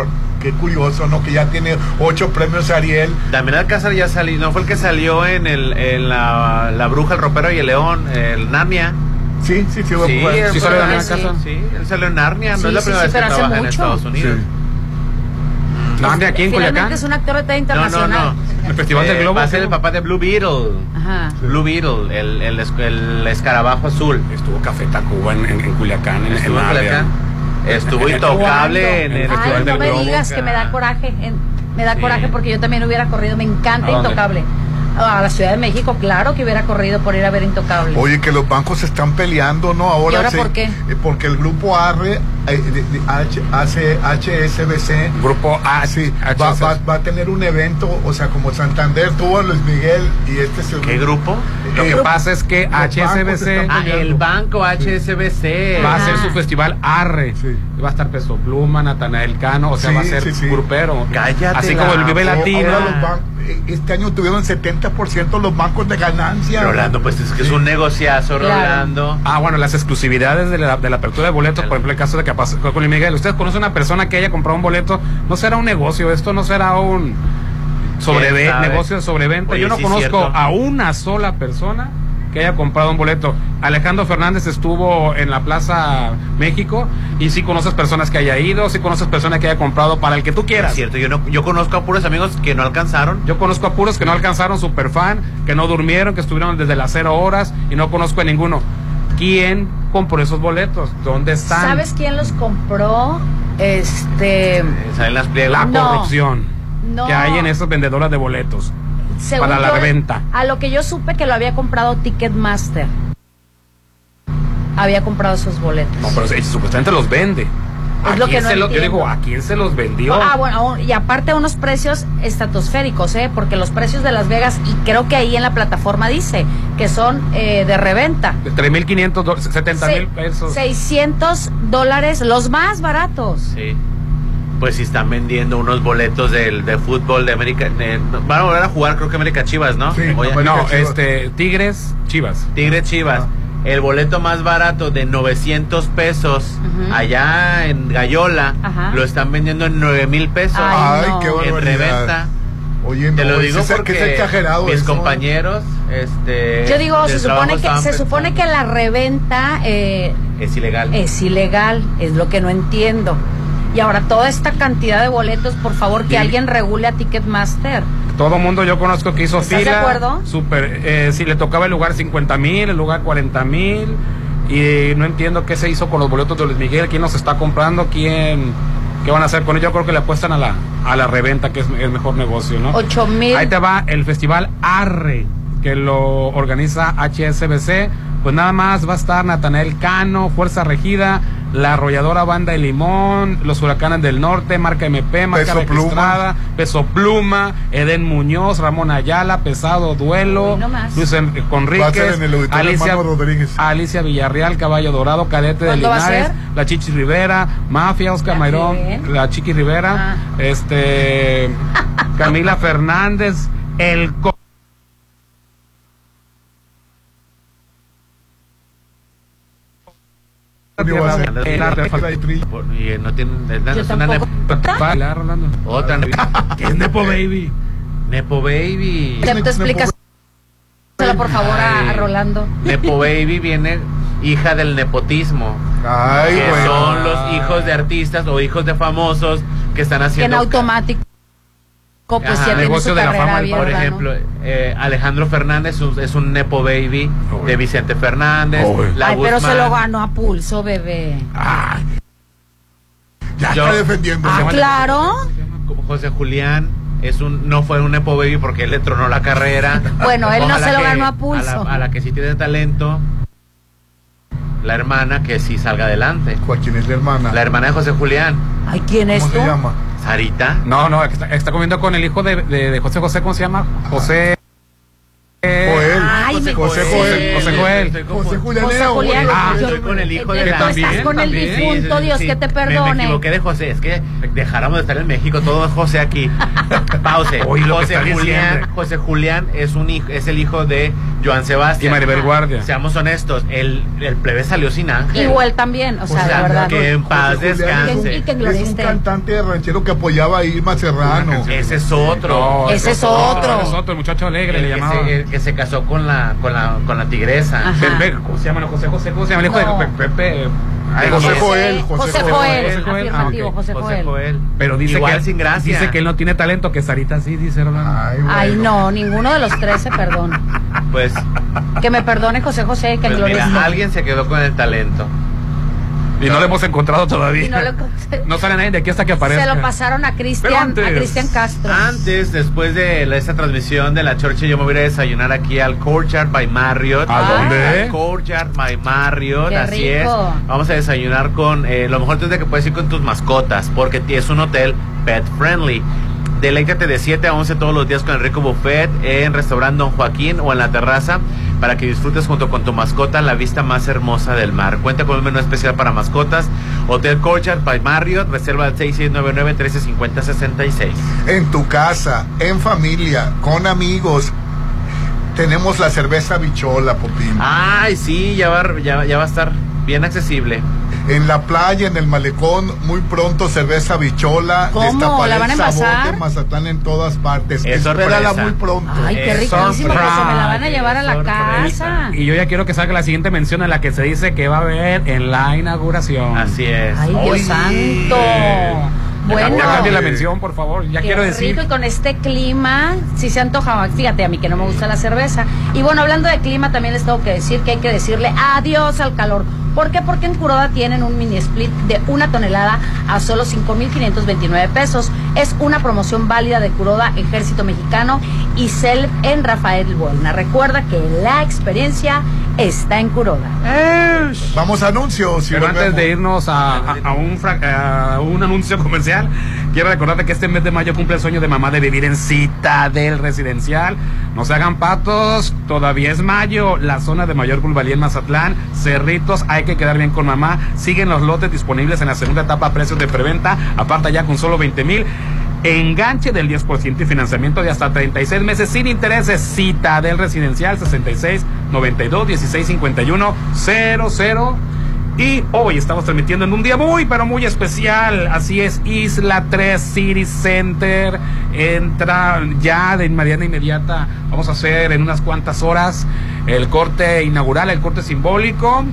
Qué curioso, ¿no? Que ya tiene ocho premios Ariel. También Alcázar ya salió, no fue el que salió en, el, en la, la Bruja, el Ropero y el León, el Narnia. Sí, sí, sí. Sí, él Sí salió Damián sí. Sí, él salió en Narnia, Sí, no es la primera sí, vez que trabaja en mucho. Estados Unidos. Narnia aquí en finalmente Culiacán. es un actor de talla No, no, internacional. no. El Festival del Eh, Globo. Va a ser el papá de Blue Beetle. Ajá. Blue Beetle, el, el, es- el escarabajo azul. Estuvo Café Tacuba en, en, en Culiacán. En, en Estuvo en. Culiacán. Estuvo intocable en el Ay, Festival no del me Globo. digas que me da coraje. en- me da coraje porque yo también hubiera corrido. Me encanta. Intocable. A la Ciudad de México, claro que hubiera corrido por ir a ver Intocable. Oye, que los bancos se están peleando, ¿no? Ahora ¿Y ahora sí, por qué? eh, porque el grupo ARRE, eh, HSBC, Grupo A. sí, va, va- va a tener un evento, o sea, como Santander tuvo a Luis Miguel y este es el ¿Qué grupo? Lo que Eh, pasa es que HSBC Ah, el banco HSBC. va a hacer Ah. su festival Arre. Sí. Va a estar Peso Pluma, Natanael Cano, o sea, Sí, va a ser sí, sí. grupero. Cállate Así como el Vive boca. Eh, este año tuvieron 70% los bancos de ganancia. Rolando, pues es que es un negociazo, Claro. Rolando. Ah, bueno, las exclusividades de la, de la apertura de boletos, por ejemplo, el caso de que pasó con Luis Miguel. ¿Usted conoce una persona que haya comprado un boleto? ¿No será un negocio? ¿Esto no será un sobre negocio de sobreventa? Oye, Yo no sí, conozco cierto. a una sola persona que haya comprado un boleto. Alejandro Fernández estuvo en la Plaza México y sí conoces personas que haya ido, sí conoces personas que haya comprado para el que tú Es quieras. cierto, yo, no, yo conozco a puros amigos que no alcanzaron. Yo conozco a puros que no alcanzaron super fan, que no durmieron, que estuvieron desde las cero horas y no conozco a ninguno. ¿Quién compró esos boletos? ¿Dónde están? ¿Sabes quién los compró? Este. Salen las pliegas. La No. corrupción No. que hay en esas vendedoras de boletos según para la yo, reventa. A lo que yo supe que lo había comprado Ticketmaster. Había comprado esos boletos. No, pero supuestamente los vende. ¿A Es lo quién que no se yo digo, ¿a quién se los vendió? Ah, bueno, y aparte unos precios estratosféricos, ¿eh? Porque los precios de Las Vegas, y creo que ahí en la plataforma dice que son eh, de reventa. De 3.500, do- 70 mil pesos. 600 dólares, los más baratos. Sí. Pues si están vendiendo unos boletos del, de fútbol de América. de- van a volver a jugar, creo que América Chivas, ¿no? Sí, Oye, América no, Chivas. este, Tigres, Chivas. Tigre Chivas. El boleto más barato de 900 pesos allá en Gallola Ajá. lo están vendiendo en 9 mil pesos. Ay, Ay, no. qué en barbaridad. reventa. Oye, Te no, lo digo porque que es exagerado mis eso. compañeros, este, Yo digo, se supone que se supone que la reventa eh, es ilegal. es ilegal, es lo que no entiendo. Y ahora toda esta cantidad de boletos, por favor, que Sí. alguien regule a Ticketmaster. Todo mundo yo conozco que hizo ¿Estás fila. de acuerdo? Super, eh, si le tocaba el lugar 50 mil, el lugar 40 mil. Y no entiendo qué se hizo con los boletos de Luis Miguel, quién los está comprando, quién, qué van a hacer con ellos. Yo creo que le apuestan a la, a la reventa, que es el mejor negocio, ¿no? Ocho mil. Ahí te va el festival Arre, que lo organiza HSBC. Pues nada más va a estar Natanael Cano, Fuerza Regida, la arrolladora Banda de Limón, los Huracanes del Norte, Marca MP, Marca Peso Pluma. Peso Pluma, Eden Muñoz, Ramón Ayala, Pesado Duelo, no. Luis Conríquez, Alicia. Alicia Villarreal, Caballo Dorado, Cadete de ¿Cuándo va a Linares? La Chichi Rivera, Mafia, Oscar Ya Mayrón, ven. la Chiqui Rivera, Ah. este Camila Fernández, el co- Digo, va a ser- Eh, la- Por- y eh, no tienen, es, Yo es una Rolando. otra ¿Qué es Nepo Baby? Nepo Baby. Te, te explicas por favor a. Rolando. Nepo Baby viene hija del nepotismo. Ay, que son los hijos de artistas o hijos de famosos que están Que en haciendo automático pues Ajá, ya tiene negocio su de la fama, abierta, Por ¿no? ejemplo, eh, Alejandro Fernández es- es un Nepo Baby de Vicente Fernández. La Ay, pero se lo ganó a pulso, bebé. Ay, Ya Yo- está defendiendo. Ah, claro. Como José Julián es un no fue un Nepo Baby porque él le tronó la carrera. Bueno, él no se lo que ganó a pulso. la, a la que sí tiene talento, la hermana que sí salga adelante. ¿Quién es la hermana? La hermana de José Julián. Ay, ¿quién es ¿Cómo tú? se llama? Sarita. No, no, está, comiendo con el hijo de José José, ¿cómo se llama? José. Me- José Joel. José Joel. José Julián José Julián. Ah, yo- estoy con el hijo de eh, la tú estás con el también. difunto, Dios que te perdone. Me, equivoqué de José, es que dejáramos de estar en México, todo es José aquí. Pause. José Julián. José Julián es un hijo, es el hijo de Joan Sebastián. Y Maribel Guardia. Seamos honestos, el, el plebe salió sin ángel. Igual también, o sea, O sea, de verdad. que en paz José descanse. Y que Es un cantante de ranchero que apoyaba a Irma Serrano. Ese es otro. No, Ese es otro. Es otro, el muchacho alegre, El le que, llamaba. se, el que se casó con la, con la, con la tigresa. Ajá. Pepe, ¿Cómo se llama? No, José José, ¿cómo se llama? El hijo No. de Pe- Pepe. Ay, José José Joel, José José Joel. Joel, José Joel, ah, afirmativo, ok. José Joel. Pero dice Igual que, sin gracia. Dice que él no tiene talento, que Sarita sí, dice Rolando. Ay, bueno. Ay, no, ninguno de los tres se perdona. Pues, Que me perdone José José, que pues mira, alguien se quedó con el talento. Y no lo hemos encontrado todavía. Y no lo encontré. No sale nadie de aquí hasta que aparezca. Se lo pasaron a Cristian, a antes- Cristian Castro. Antes, después de la- esta transmisión de la Chorcha, yo me voy a desayunar aquí al Courtyard by Marriott. ¿A dónde? Al Courtyard by Marriott, Qué así rico. es. Vamos a desayunar con, eh, lo mejor es de que puedes ir con tus mascotas, porque es un hotel pet friendly. Deleítate de 7 a 11 todos los días con el rico buffet en restaurante Don Joaquín o en la terraza para que disfrutes junto con tu mascota la vista más hermosa del mar. Cuenta con un menú especial para mascotas. Hotel Courtyard by Marriott, reserva al 6699-1350-66. En tu casa, en familia, con amigos. Tenemos la cerveza bichola, Popín. Ay, sí, ya va, ya, ya va a estar bien accesible. En la playa, en el malecón, muy pronto cerveza bichola. ¿Cómo? ¿La van a de Mazatlán en todas partes. Es Espérala sorpresa. muy pronto. Ay, qué Es riquísimo, pues se me la van a llevar a la casa. Y yo ya quiero que salga la siguiente mención en la que se dice que va a haber en la inauguración. Así es. Ay, Dios Oye. santo. Bueno. Ya cambie la mención, por favor. Ya quiero decir. rico y con este clima, si se antoja, fíjate a mí que no me gusta la cerveza. Y bueno, hablando de clima, también les tengo que decir que hay que decirle adiós al calor. ¿Por qué? Porque en Curoda tienen un mini split de una tonelada a solo 5.529 pesos. Es una promoción válida de Curoda, Ejército Mexicano y CEL en Rafael Buena. Recuerda que la experiencia está en Curoda. Vamos a anuncios. y Pero antes de irnos a, a- a un, fra- a un anuncio comercial, quiero recordarte que este mes de mayo cumple el sueño de mamá de vivir en Citadel Residencial. No se hagan patos, todavía es mayo, la zona de mayor plusvalía en Mazatlán, Cerritos, hay que quedar bien con mamá. Siguen los lotes disponibles en la segunda etapa a precios de preventa, aparta ya con solo 20 mil. Enganche del 10% y financiamiento de hasta 36 meses sin intereses. Citadel Residencial 66 92 16 51 00. Y hoy estamos transmitiendo en un día muy, pero muy especial. Así es, Isla 3 City Center. Entra ya de manera inmediata. Vamos a hacer en unas cuantas horas el corte inaugural, el corte simbólico.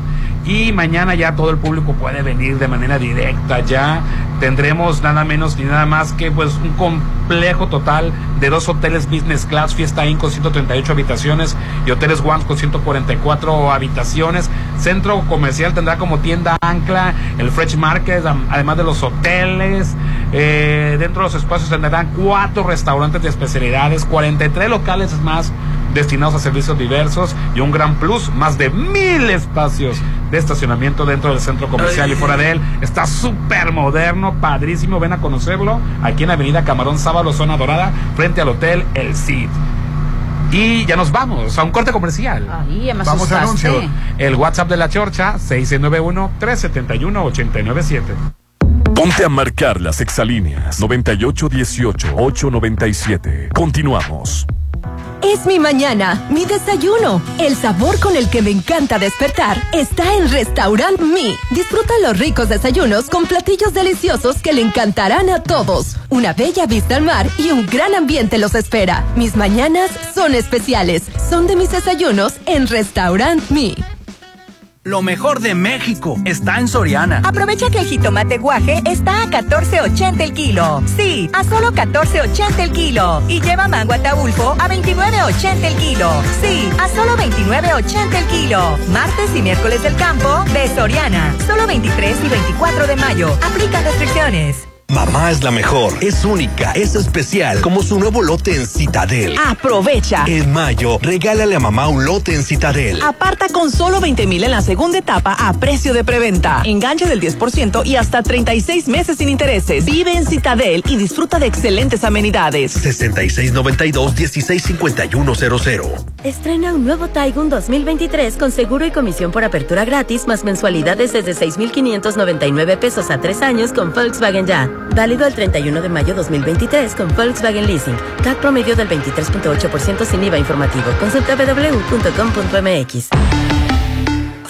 Y mañana ya todo el público puede venir de manera directa. Ya tendremos nada menos ni nada más que pues un complejo total de dos hoteles business class, Fiesta Inn con 138 habitaciones y hoteles One con 144 habitaciones. Centro comercial tendrá como tienda ancla el Fresh Market, además de los hoteles. Eh, dentro de los espacios tendrán cuatro restaurantes de especialidades, 43 locales más destinados a servicios diversos y un gran plus, más de mil espacios de estacionamiento dentro del centro comercial y fuera de él. Está súper moderno, padrísimo, ven a conocerlo aquí en Avenida Camarón Sábalo, zona dorada, frente al hotel El Cid. Y ya nos vamos a un corte comercial. Ay, ya me Vamos a anuncio. El WhatsApp de la Chorcha, 691-371-897. Ponte a marcar las exalíneas 9818-897. Continuamos. Es mi mañana, mi desayuno. El sabor con el que me encanta despertar está en Restaurant Mi. Disfruta los ricos desayunos con platillos deliciosos que le encantarán a todos. Una bella vista al mar y un gran ambiente los espera. Mis mañanas son especiales. Son de mis desayunos en Restaurant Mi. Lo mejor de México está en Soriana. Aprovecha que el jitomate guaje está a 14.80 el kilo. Sí, a solo 14.80 el kilo. Y lleva mango ataulfo a 29.80 el kilo. Sí, a solo 29.80 el kilo. Martes y miércoles del campo de Soriana. Solo 23 y 24 de mayo. Aplica restricciones. Mamá es la mejor, es única, es especial, como su nuevo lote en Citadel. Aprovecha. En mayo, regálale a mamá un lote en Citadel. Aparta con solo 20 mil en la segunda etapa a precio de preventa. Enganche del 10% y hasta 36 meses sin intereses. Vive en Citadel y disfruta de excelentes amenidades. 6692-165100. Estrena un nuevo Taigun 2023 con seguro y comisión por apertura gratis más mensualidades desde 6,599 pesos a tres años con Volkswagen Ya. Válido el 31 de mayo 2023 con Volkswagen Leasing. CAC promedio del 23.8% sin IVA informativo. Consulta www.com.mx.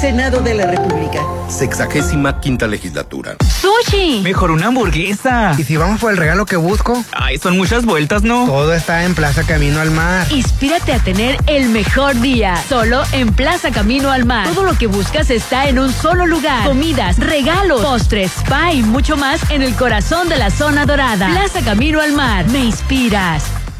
Senado de la República. Sexagésima quinta legislatura. ¡Sushi! Mejor una hamburguesa. ¿Y si vamos por el regalo que busco? Ay, son muchas vueltas, ¿no? Todo está en Plaza Camino al Mar. Inspírate a tener el mejor día. Solo en Plaza Camino al Mar. Todo lo que buscas está en un solo lugar. Comidas, regalos, postres, spa y mucho más en el corazón de la zona dorada. Plaza Camino al Mar. Me inspiras.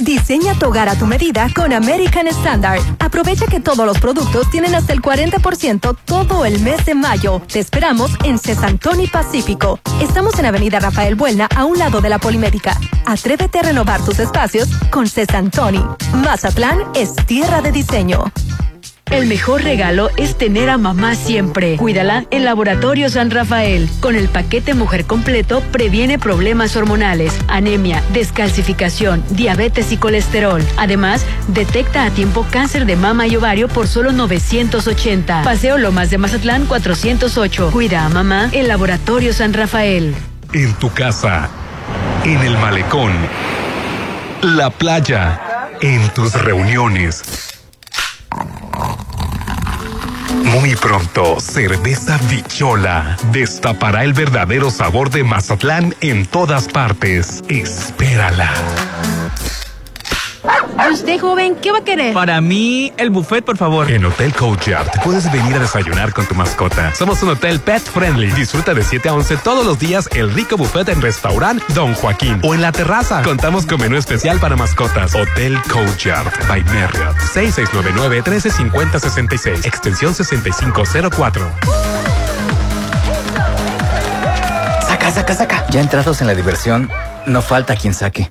Diseña tu hogar a tu medida con American Standard. Aprovecha que todos los productos tienen hasta el 40% todo el mes de mayo. Te esperamos en Cesantoni Pacífico. Estamos en Avenida Rafael Buelna, a un lado de la Polimédica. Atrévete a renovar tus espacios con Cesantoni. Mazatlán es tierra de diseño. El mejor regalo es tener a mamá siempre. Cuídala en Laboratorio San Rafael. Con el paquete Mujer Completo previene problemas hormonales, anemia, descalcificación, diabetes y colesterol. Además, detecta a tiempo cáncer de mama y ovario por solo 980. Paseo Lomas de Mazatlán 408. Cuida a mamá en Laboratorio San Rafael. En tu casa, en el malecón, la playa, en tus reuniones. Muy pronto, Cerveza Bichola destapará el verdadero sabor de Mazatlán en todas partes. Espérala. ¿Y usted, joven, qué va a querer? Para mí, el buffet, por favor. En Hotel Courtyard puedes venir a desayunar con tu mascota. Somos un hotel pet friendly. Disfruta de 7 a 11 todos los días el rico buffet en restaurant Don Joaquín o en la terraza. Contamos con menú especial para mascotas. Hotel Courtyard by Marriott. 6699-135066. Extensión 6504. Saca, saca, saca. Ya entrados en la diversión, no falta quien saque.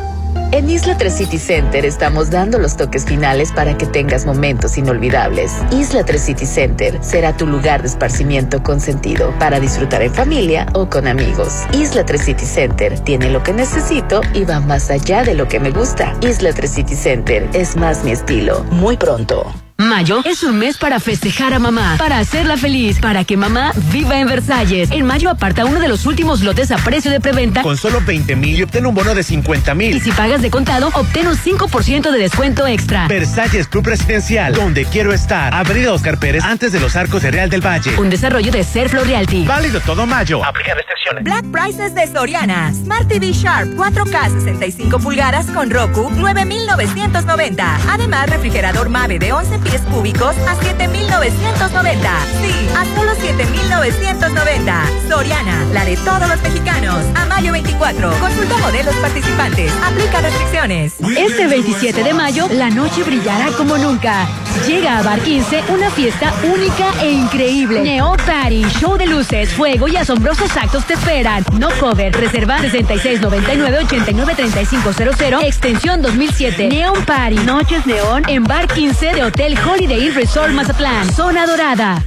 En Isla 3 City Center estamos dando los toques finales para que tengas momentos inolvidables. Isla 3 City Center será tu lugar de esparcimiento consentido para disfrutar en familia o con amigos. Isla 3 City Center tiene lo que necesito y va más allá de lo que me gusta. Isla 3 City Center es más mi estilo. Muy pronto. Mayo es un mes para festejar a mamá, para hacerla feliz, para que mamá viva en Versalles. En mayo aparta uno de los últimos lotes a precio de preventa. Con solo 20 mil y obtén un bono de 50 mil. Y si pagas de contado, obtén un 5% de descuento extra. Versalles Club Residencial, donde quiero estar. Avenida Oscar Pérez, antes de los arcos de Real del Valle. Un desarrollo de Serflo Realty. Válido todo mayo. Aplica restricciones. Black Prices de Soriana. Smart TV Sharp 4K 65 pulgadas con Roku, 9,990. Además, refrigerador Mave de 11 pies pies cúbicos a 7,990. Sí, a solo 7,990. Soriana, la de todos los mexicanos. A mayo 24. Consulta modelos participantes. Aplica restricciones. Este 27 de mayo, la noche brillará como nunca. Llega a Bar 15 una fiesta única e increíble. Neo Party, show de luces, fuego y asombrosos actos te esperan. No cover, reserva 6699-893500, extensión 2007. Neon Party, noches neón en Bar 15 de Hotel Holiday Inn Resort Mazatlán. Zona Dorada.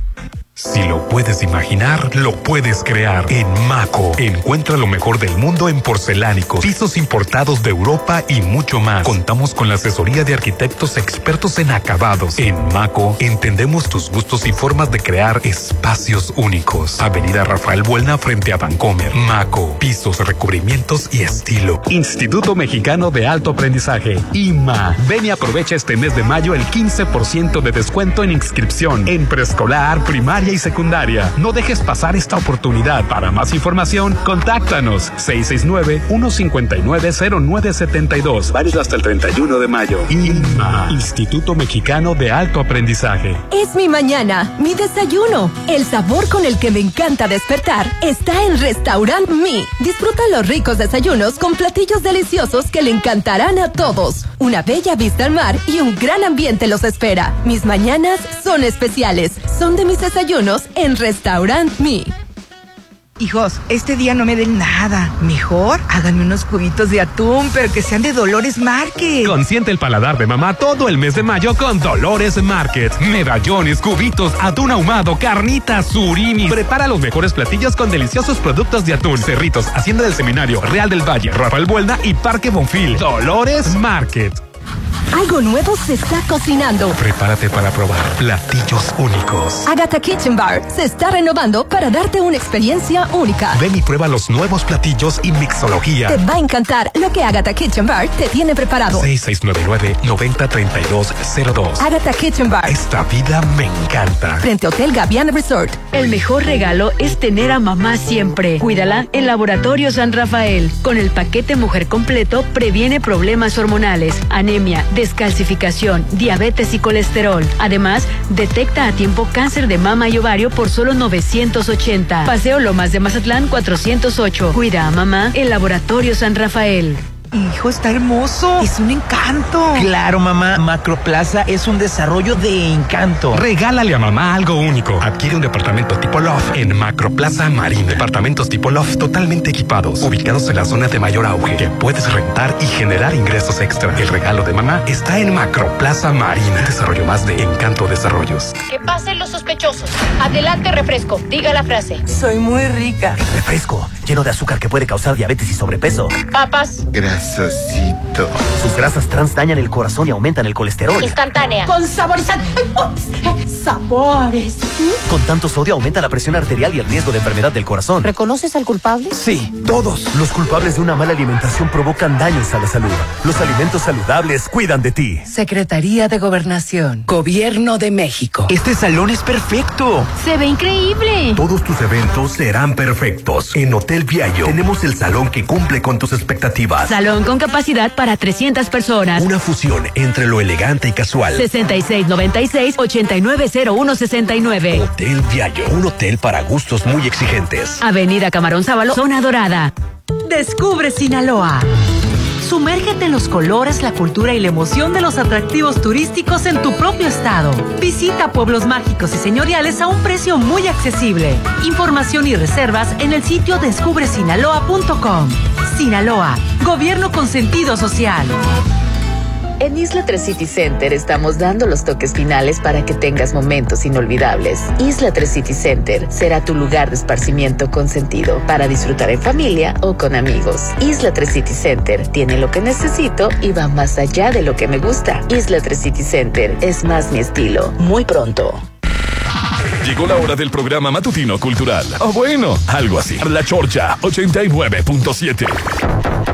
Si lo puedes imaginar, lo puedes crear. En Maco, encuentra lo mejor del mundo en porcelánicos, pisos importados de Europa y mucho más. Contamos con la asesoría de arquitectos expertos en acabados. En Maco, entendemos tus gustos y formas de crear espacios únicos. Avenida Rafael Buelna frente a Vancomer. Maco, pisos, recubrimientos y estilo. Instituto Mexicano de Alto Aprendizaje. IMA. Ven y aprovecha este mes de mayo el 15% de descuento en inscripción en preescolar, primaria y secundaria. No dejes pasar esta oportunidad. Para más información, contáctanos 669-159-0972. Válido hasta el 31 de mayo. INMA, Instituto Mexicano de Alto Aprendizaje. Es mi mañana, mi desayuno. El sabor con el que me encanta despertar está en Restaurant Mi. Disfruta los ricos desayunos con platillos deliciosos que le encantarán a todos. Una bella vista al mar y un gran ambiente los espera. Mis mañanas son especiales. Son de mis desayunos en Restaurant Mi. Hijos, este día no me den nada. Mejor háganme unos cubitos de atún, pero que sean de Dolores Market. Consiente el paladar de mamá todo el mes de mayo con Dolores Market. Medallones, cubitos, atún ahumado, carnitas, surimi. Prepara los mejores platillos con deliciosos productos de atún. Cerritos, Hacienda del Seminario, Real del Valle, Rafael Buelna y Parque Bonfil. Dolores Market. Algo nuevo se está cocinando. Prepárate para probar platillos únicos. Agatha Kitchen Bar se está renovando para darte una experiencia única. Ven y prueba los nuevos platillos y mixología. Te va a encantar lo que Agatha Kitchen Bar te tiene preparado. 6699-903202. Agatha Kitchen Bar. Esta vida me encanta. Frente a Hotel Gaviana Resort. El mejor regalo es tener a mamá siempre. Cuídala en Laboratorio San Rafael. Con el paquete Mujer Completo previene problemas hormonales, anemia, descalcificación, diabetes y colesterol. Además, detecta a tiempo cáncer de mama y ovario por solo 980. Paseo Lomas de Mazatlán 408. Cuida a mamá en Laboratorio San Rafael. Hijo, está hermoso. Es un encanto. Claro, mamá. Macroplaza es un desarrollo de encanto. Regálale a mamá algo único. Adquiere un departamento tipo Loft en Macroplaza Marina. Departamentos tipo Loft totalmente equipados, ubicados en la zona de mayor auge, que puedes rentar y generar ingresos extra. El regalo de mamá está en Macroplaza Marina. Desarrollo más de Encanto Desarrollos. Que pasen los sospechosos. Adelante, refresco. Diga la frase. Soy muy rica. Refresco, lleno de azúcar que puede causar diabetes y sobrepeso. Papas. Grasosito. Sus grasas trans dañan el corazón y aumentan el colesterol. Instantánea. Con saborizante. Sabores. Con tanto sodio aumenta la presión arterial y el riesgo de enfermedad del corazón. ¿Reconoces al culpable? Sí, todos. Los culpables de una mala alimentación provocan daños a la salud. Los alimentos saludables cuidan de ti. Secretaría de Gobernación. Gobierno de México. Este salón es perfecto. Se ve increíble. Todos tus eventos serán perfectos. En Hotel Viallo tenemos el salón que cumple con tus expectativas. Salón con capacidad para 300 personas. Una fusión entre lo elegante y casual. 6696-890169. Hotel Viallo, un hotel para gustos muy exigentes. Avenida Camarón Sábalo, Zona Dorada. Descubre Sinaloa. Sumérgete en los colores, la cultura y la emoción de los atractivos turísticos en tu propio estado. Visita pueblos mágicos y señoriales a un precio muy accesible. Información y reservas en el sitio descubresinaloa.com. Sinaloa, gobierno con sentido social. En Isla 3 City Center estamos dando los toques finales para que tengas momentos inolvidables. Isla 3 City Center será tu lugar de esparcimiento con sentido para disfrutar en familia o con amigos. Isla 3 City Center tiene lo que necesito y va más allá de lo que me gusta. Isla 3 City Center es más mi estilo. Muy pronto. Llegó la hora del programa matutino cultural. O bueno, algo así. La Chorcha 89.7.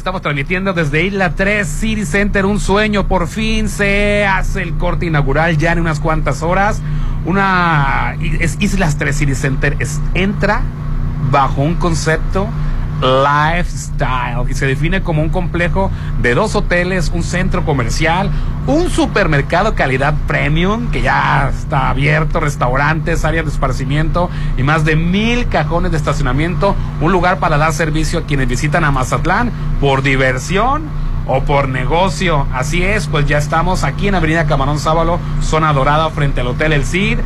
estamos transmitiendo desde Isla 3 City Center, un sueño. Por fin se hace el corte inaugural ya en unas cuantas horas. Una es Islas 3 City Center entra bajo un concepto lifestyle y se define como un complejo de dos hoteles, un centro comercial, un supermercado calidad premium que ya está abierto, restaurantes, áreas de esparcimiento y más de mil cajones de estacionamiento, un lugar para dar servicio a quienes visitan a Mazatlán por diversión o por negocio. Así es, pues ya estamos aquí en Avenida Camarón Sábalo, zona dorada frente al Hotel El Cid.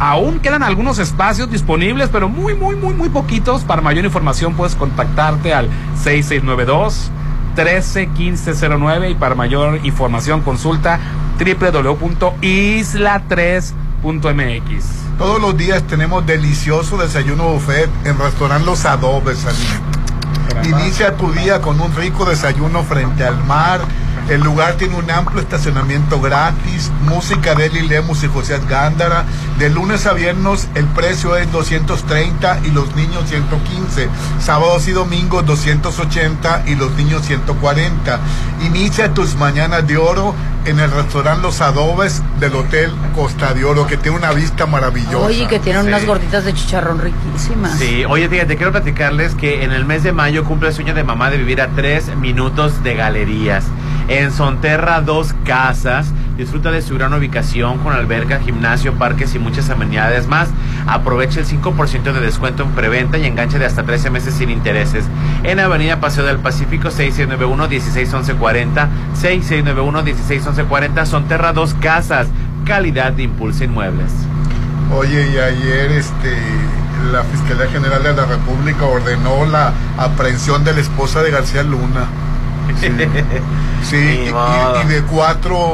Aún quedan algunos espacios disponibles, pero muy, muy, muy, muy poquitos. Para mayor información puedes contactarte al 6692 131509 y para mayor información consulta www.isla3.mx. Todos los días tenemos delicioso desayuno buffet en restaurante Los Adobes, Inicia tu día con un rico desayuno frente al mar. El lugar tiene un amplio estacionamiento gratis, música de Eli Lemus y José Gándara. De lunes a viernes el precio es 230 y los niños 115. Sábados y domingos 280 y los niños 140. Inicia tus mañanas de oro en el restaurante Los Adobes del Hotel Costa de Oro, que tiene una vista maravillosa. Oye, que tienen unas gorditas de chicharrón riquísimas. Sí, oye, fíjate, quiero platicarles que en el mes de mayo cumple el sueño de mamá de vivir a tres minutos de galerías. En Sonterra, dos casas. Disfruta de su gran ubicación con alberca, gimnasio, parques y muchas amenidades más. Aprovecha el 5% de descuento en preventa y enganche de hasta 13 meses sin intereses. En Avenida Paseo del Pacífico, 6691-161140. 6691-161140. Sonterra, dos casas. Calidad de Impulso Inmuebles. Oye, y ayer este la Fiscalía General de la República ordenó la aprehensión de la esposa de García Luna. Sí, y, y, de cuatro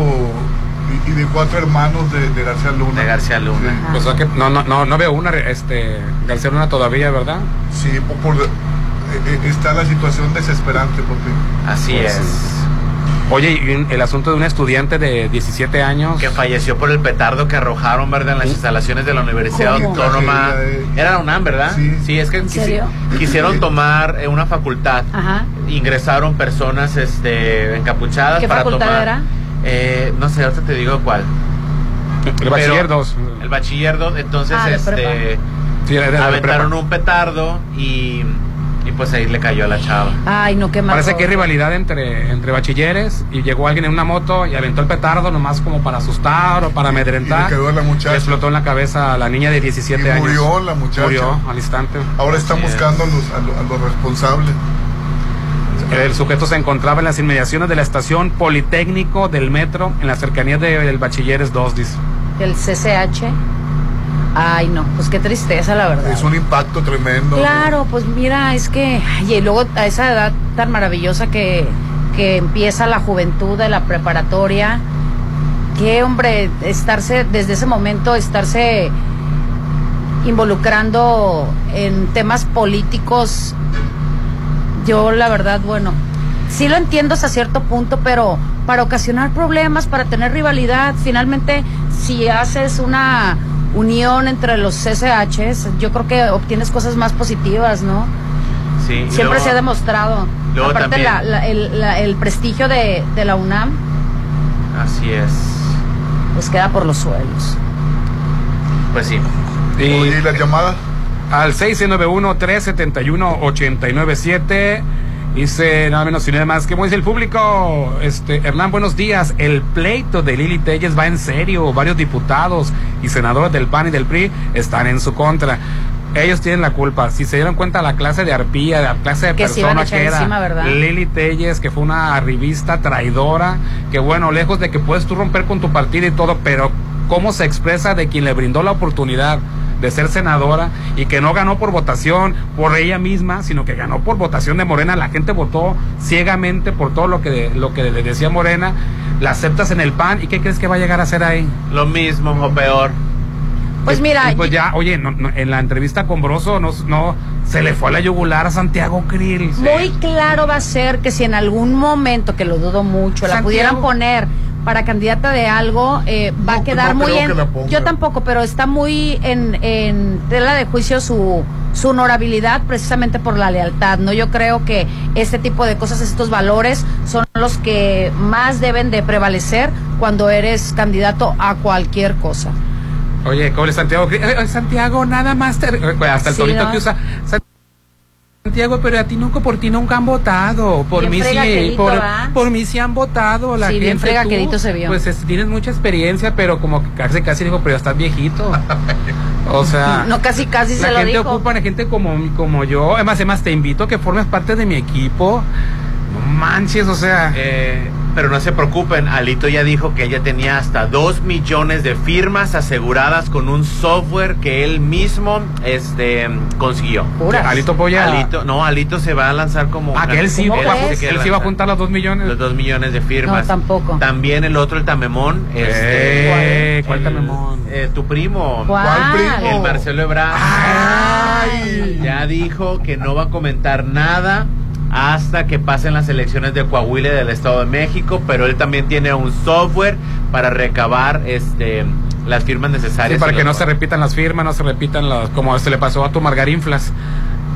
y, de cuatro hermanos de, de, García Luna. De García Luna. Sí. Pues, que no, no, no, no veo una, este, García Luna todavía, ¿verdad? Sí, por, por eh, está la situación desesperante porque así pues, es. Oye, y el asunto de un estudiante de 17 años. Que falleció por el petardo que arrojaron, ¿verdad? En las instalaciones de la Universidad ¿Cómo? Autónoma. Era la UNAM, ¿verdad? Sí. sí es que quisieron tomar eh, una facultad. Ajá. Ingresaron personas este, encapuchadas ¿Qué para facultad tomar. era? Eh, no sé, ahorita te digo cuál. El bachiller 2. El bachiller 2, entonces Ah, este. Sí, era de aventaron un petardo y. Y pues ahí le cayó a la chava. Ay, no, qué mal. Parece que hay rivalidad entre, entre bachilleres y llegó alguien en una moto y aventó el petardo nomás como para asustar o para amedrentar. Y le quedó la muchacha. Le explotó en la cabeza a la niña de 17 Y años. murió la muchacha. Murió al instante. Ahora están buscando a los, a, los, a los responsables. El sujeto se encontraba en las inmediaciones de la estación Politécnico del metro, en las cercanías de- del Bachilleres 2, dice. El CCH. Ay, no, pues qué tristeza, la verdad. Es un impacto tremendo. Claro, pues mira, es que, y luego a esa edad tan maravillosa que, que empieza la juventud de la preparatoria, que hombre, estarse, desde ese momento, estarse involucrando en temas políticos, yo la verdad, bueno, sí lo entiendo hasta cierto punto, pero para ocasionar problemas, para tener rivalidad, finalmente, si haces una unión entre los CCHs, yo creo que obtienes cosas más positivas, ¿no? Sí, y Siempre luego- se ha demostrado. luego Aparte, también- la- la- el, la- el prestigio de, de la UNAM, Así es. pues queda por los suelos. Pues sí. Oye, ¿y la llamada? Al 691-371-897. Dice nada menos y nada más. ¿Cómo dice el público? Este, Hernán, buenos días. El pleito de Lili Telles va en serio. Varios diputados y senadores del PAN y del PRI están en su contra. Ellos tienen la culpa. Si se dieron cuenta la clase de arpía, la clase de Que persona que era. Lili Telles, que fue una revista traidora, que bueno, lejos de que puedes tú romper con tu partido y todo, pero cómo se expresa de quien le brindó la oportunidad de ser senadora y que no ganó por votación por ella misma, sino que ganó por votación de Morena. La gente votó ciegamente por todo lo que, lo que le decía Morena. La aceptas en el PAN y ¿qué crees que va a llegar a hacer ahí? Lo mismo o peor. Pues mira, Y pues ya, oye, no- no, en la entrevista con Broso no, no se le fue a la yugular a Santiago Krill. Muy claro va a ser que si en algún momento, que lo dudo mucho, la pudieran poner para candidata de algo, eh, va a quedar no muy en. que. Yo tampoco, pero está muy en, en tela de juicio su, su honorabilidad precisamente por la lealtad, ¿no? Yo creo que este tipo de cosas, estos valores, son los que más deben de prevalecer cuando eres candidato a cualquier cosa. Oye, ¿cómo le Santiago? Santiago, nada más. te- Hasta el Sí, tonito ¿no? que usa. Santiago, pero a ti nunca, por ti nunca han votado. Por Bien mí sí, por, ¿va? por mí sí han votado. La Sí, bien gente, fregaquerito tú, se vio. Pues es- tienes mucha experiencia, pero como que casi, casi dijo, pero ya estás viejito. O sea. No, casi, casi la se lo gente dijo. ocupa a gente como, como yo. Además, además, te invito a que formes parte de mi equipo. No manches, o sea. Eh, pero no se preocupen, Alito ya dijo que ella tenía hasta 2 millones de firmas aseguradas con un software que él mismo este, consiguió. Puras. Alito Polla. Alito, no, Alito se va a lanzar como... Ah, que él sí, sí va a juntar los dos millones. Los 2 millones de firmas. No, tampoco. También el otro, el Tamemón. Eh, Este, ¿cuál el- Tamemón? eh, tu primo. ¿Cuál? ¿Cuál primo? El Marcelo Ebrard. Ya dijo que no va a comentar nada hasta que pasen las elecciones de Coahuila y del Estado de México, pero él también tiene un software para recabar este las firmas necesarias. Sí, para que no se repitan las firmas, no se repitan las. Como se le pasó a tu Margarinflas.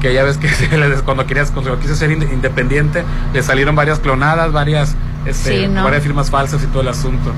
Que ya ves que se le- cuando querías, cuando quiso ser inde- independiente, le salieron varias clonadas, varias, este, Sí, ¿no? varias firmas falsas y todo el asunto.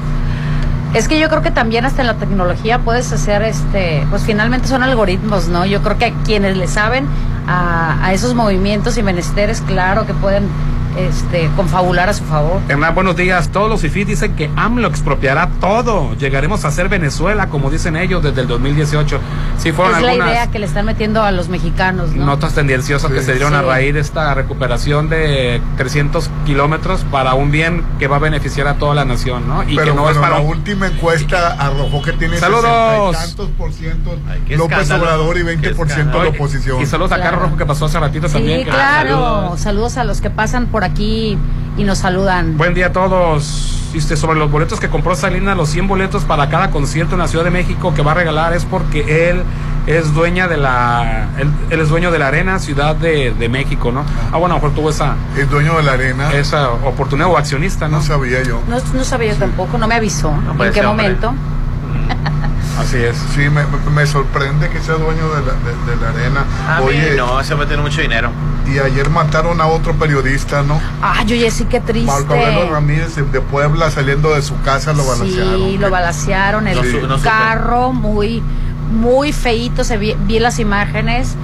Es que yo creo que también hasta en la tecnología puedes hacer, este, pues finalmente son algoritmos, ¿no? Yo creo que quienes le saben a, a esos movimientos y menesteres, claro que pueden, este, confabular a su favor. Hernán, buenos días. Todos los FIFI dicen que AMLO expropiará todo. Llegaremos a ser Venezuela, como dicen ellos, desde el 2018. Sí, fueron es la algunas idea que le están metiendo a los mexicanos, ¿no? notas tendenciosas que se dieron a Sí. raíz de esta recuperación de 300 kilómetros para un bien que va a beneficiar a toda la nación, ¿no? Y Pero que no bueno, es para la última encuesta arrojó que tiene Saludos. 60 y tantos por ciento qué López. Obrador y Qué 20 por ciento la oposición. Y saludos a Carlos Rojo que pasó hace ratito Sí, también. claro. Saludos. Saludos a los que pasan por aquí y nos saludan. Buen día a todos. Este, sobre los boletos que compró Salina, los 100 boletos para cada concierto en la Ciudad de México que va a regalar es porque él es dueña de la él, él es dueño de la Arena Ciudad de, de México, ¿no? Ah, bueno, a lo mejor tuvo esa Es dueño de la arena. esa oportunidad o accionista, ¿no? No sabía yo. No, no sabía yo tampoco, no me avisó. puede ¿En qué ser, momento? Así es. Sí, me, me sorprende que sea dueño de la, de- de la arena. A mí Oye, no, ese va a tener mucho dinero. Y ayer mataron a otro periodista, ¿no? Ay, oye, sí, qué triste. Marco Aurelio Ramírez de Puebla saliendo de su casa lo balacearon. Sí, lo balacearon, el supe. carro muy, muy feíto, se vi, vi las imágenes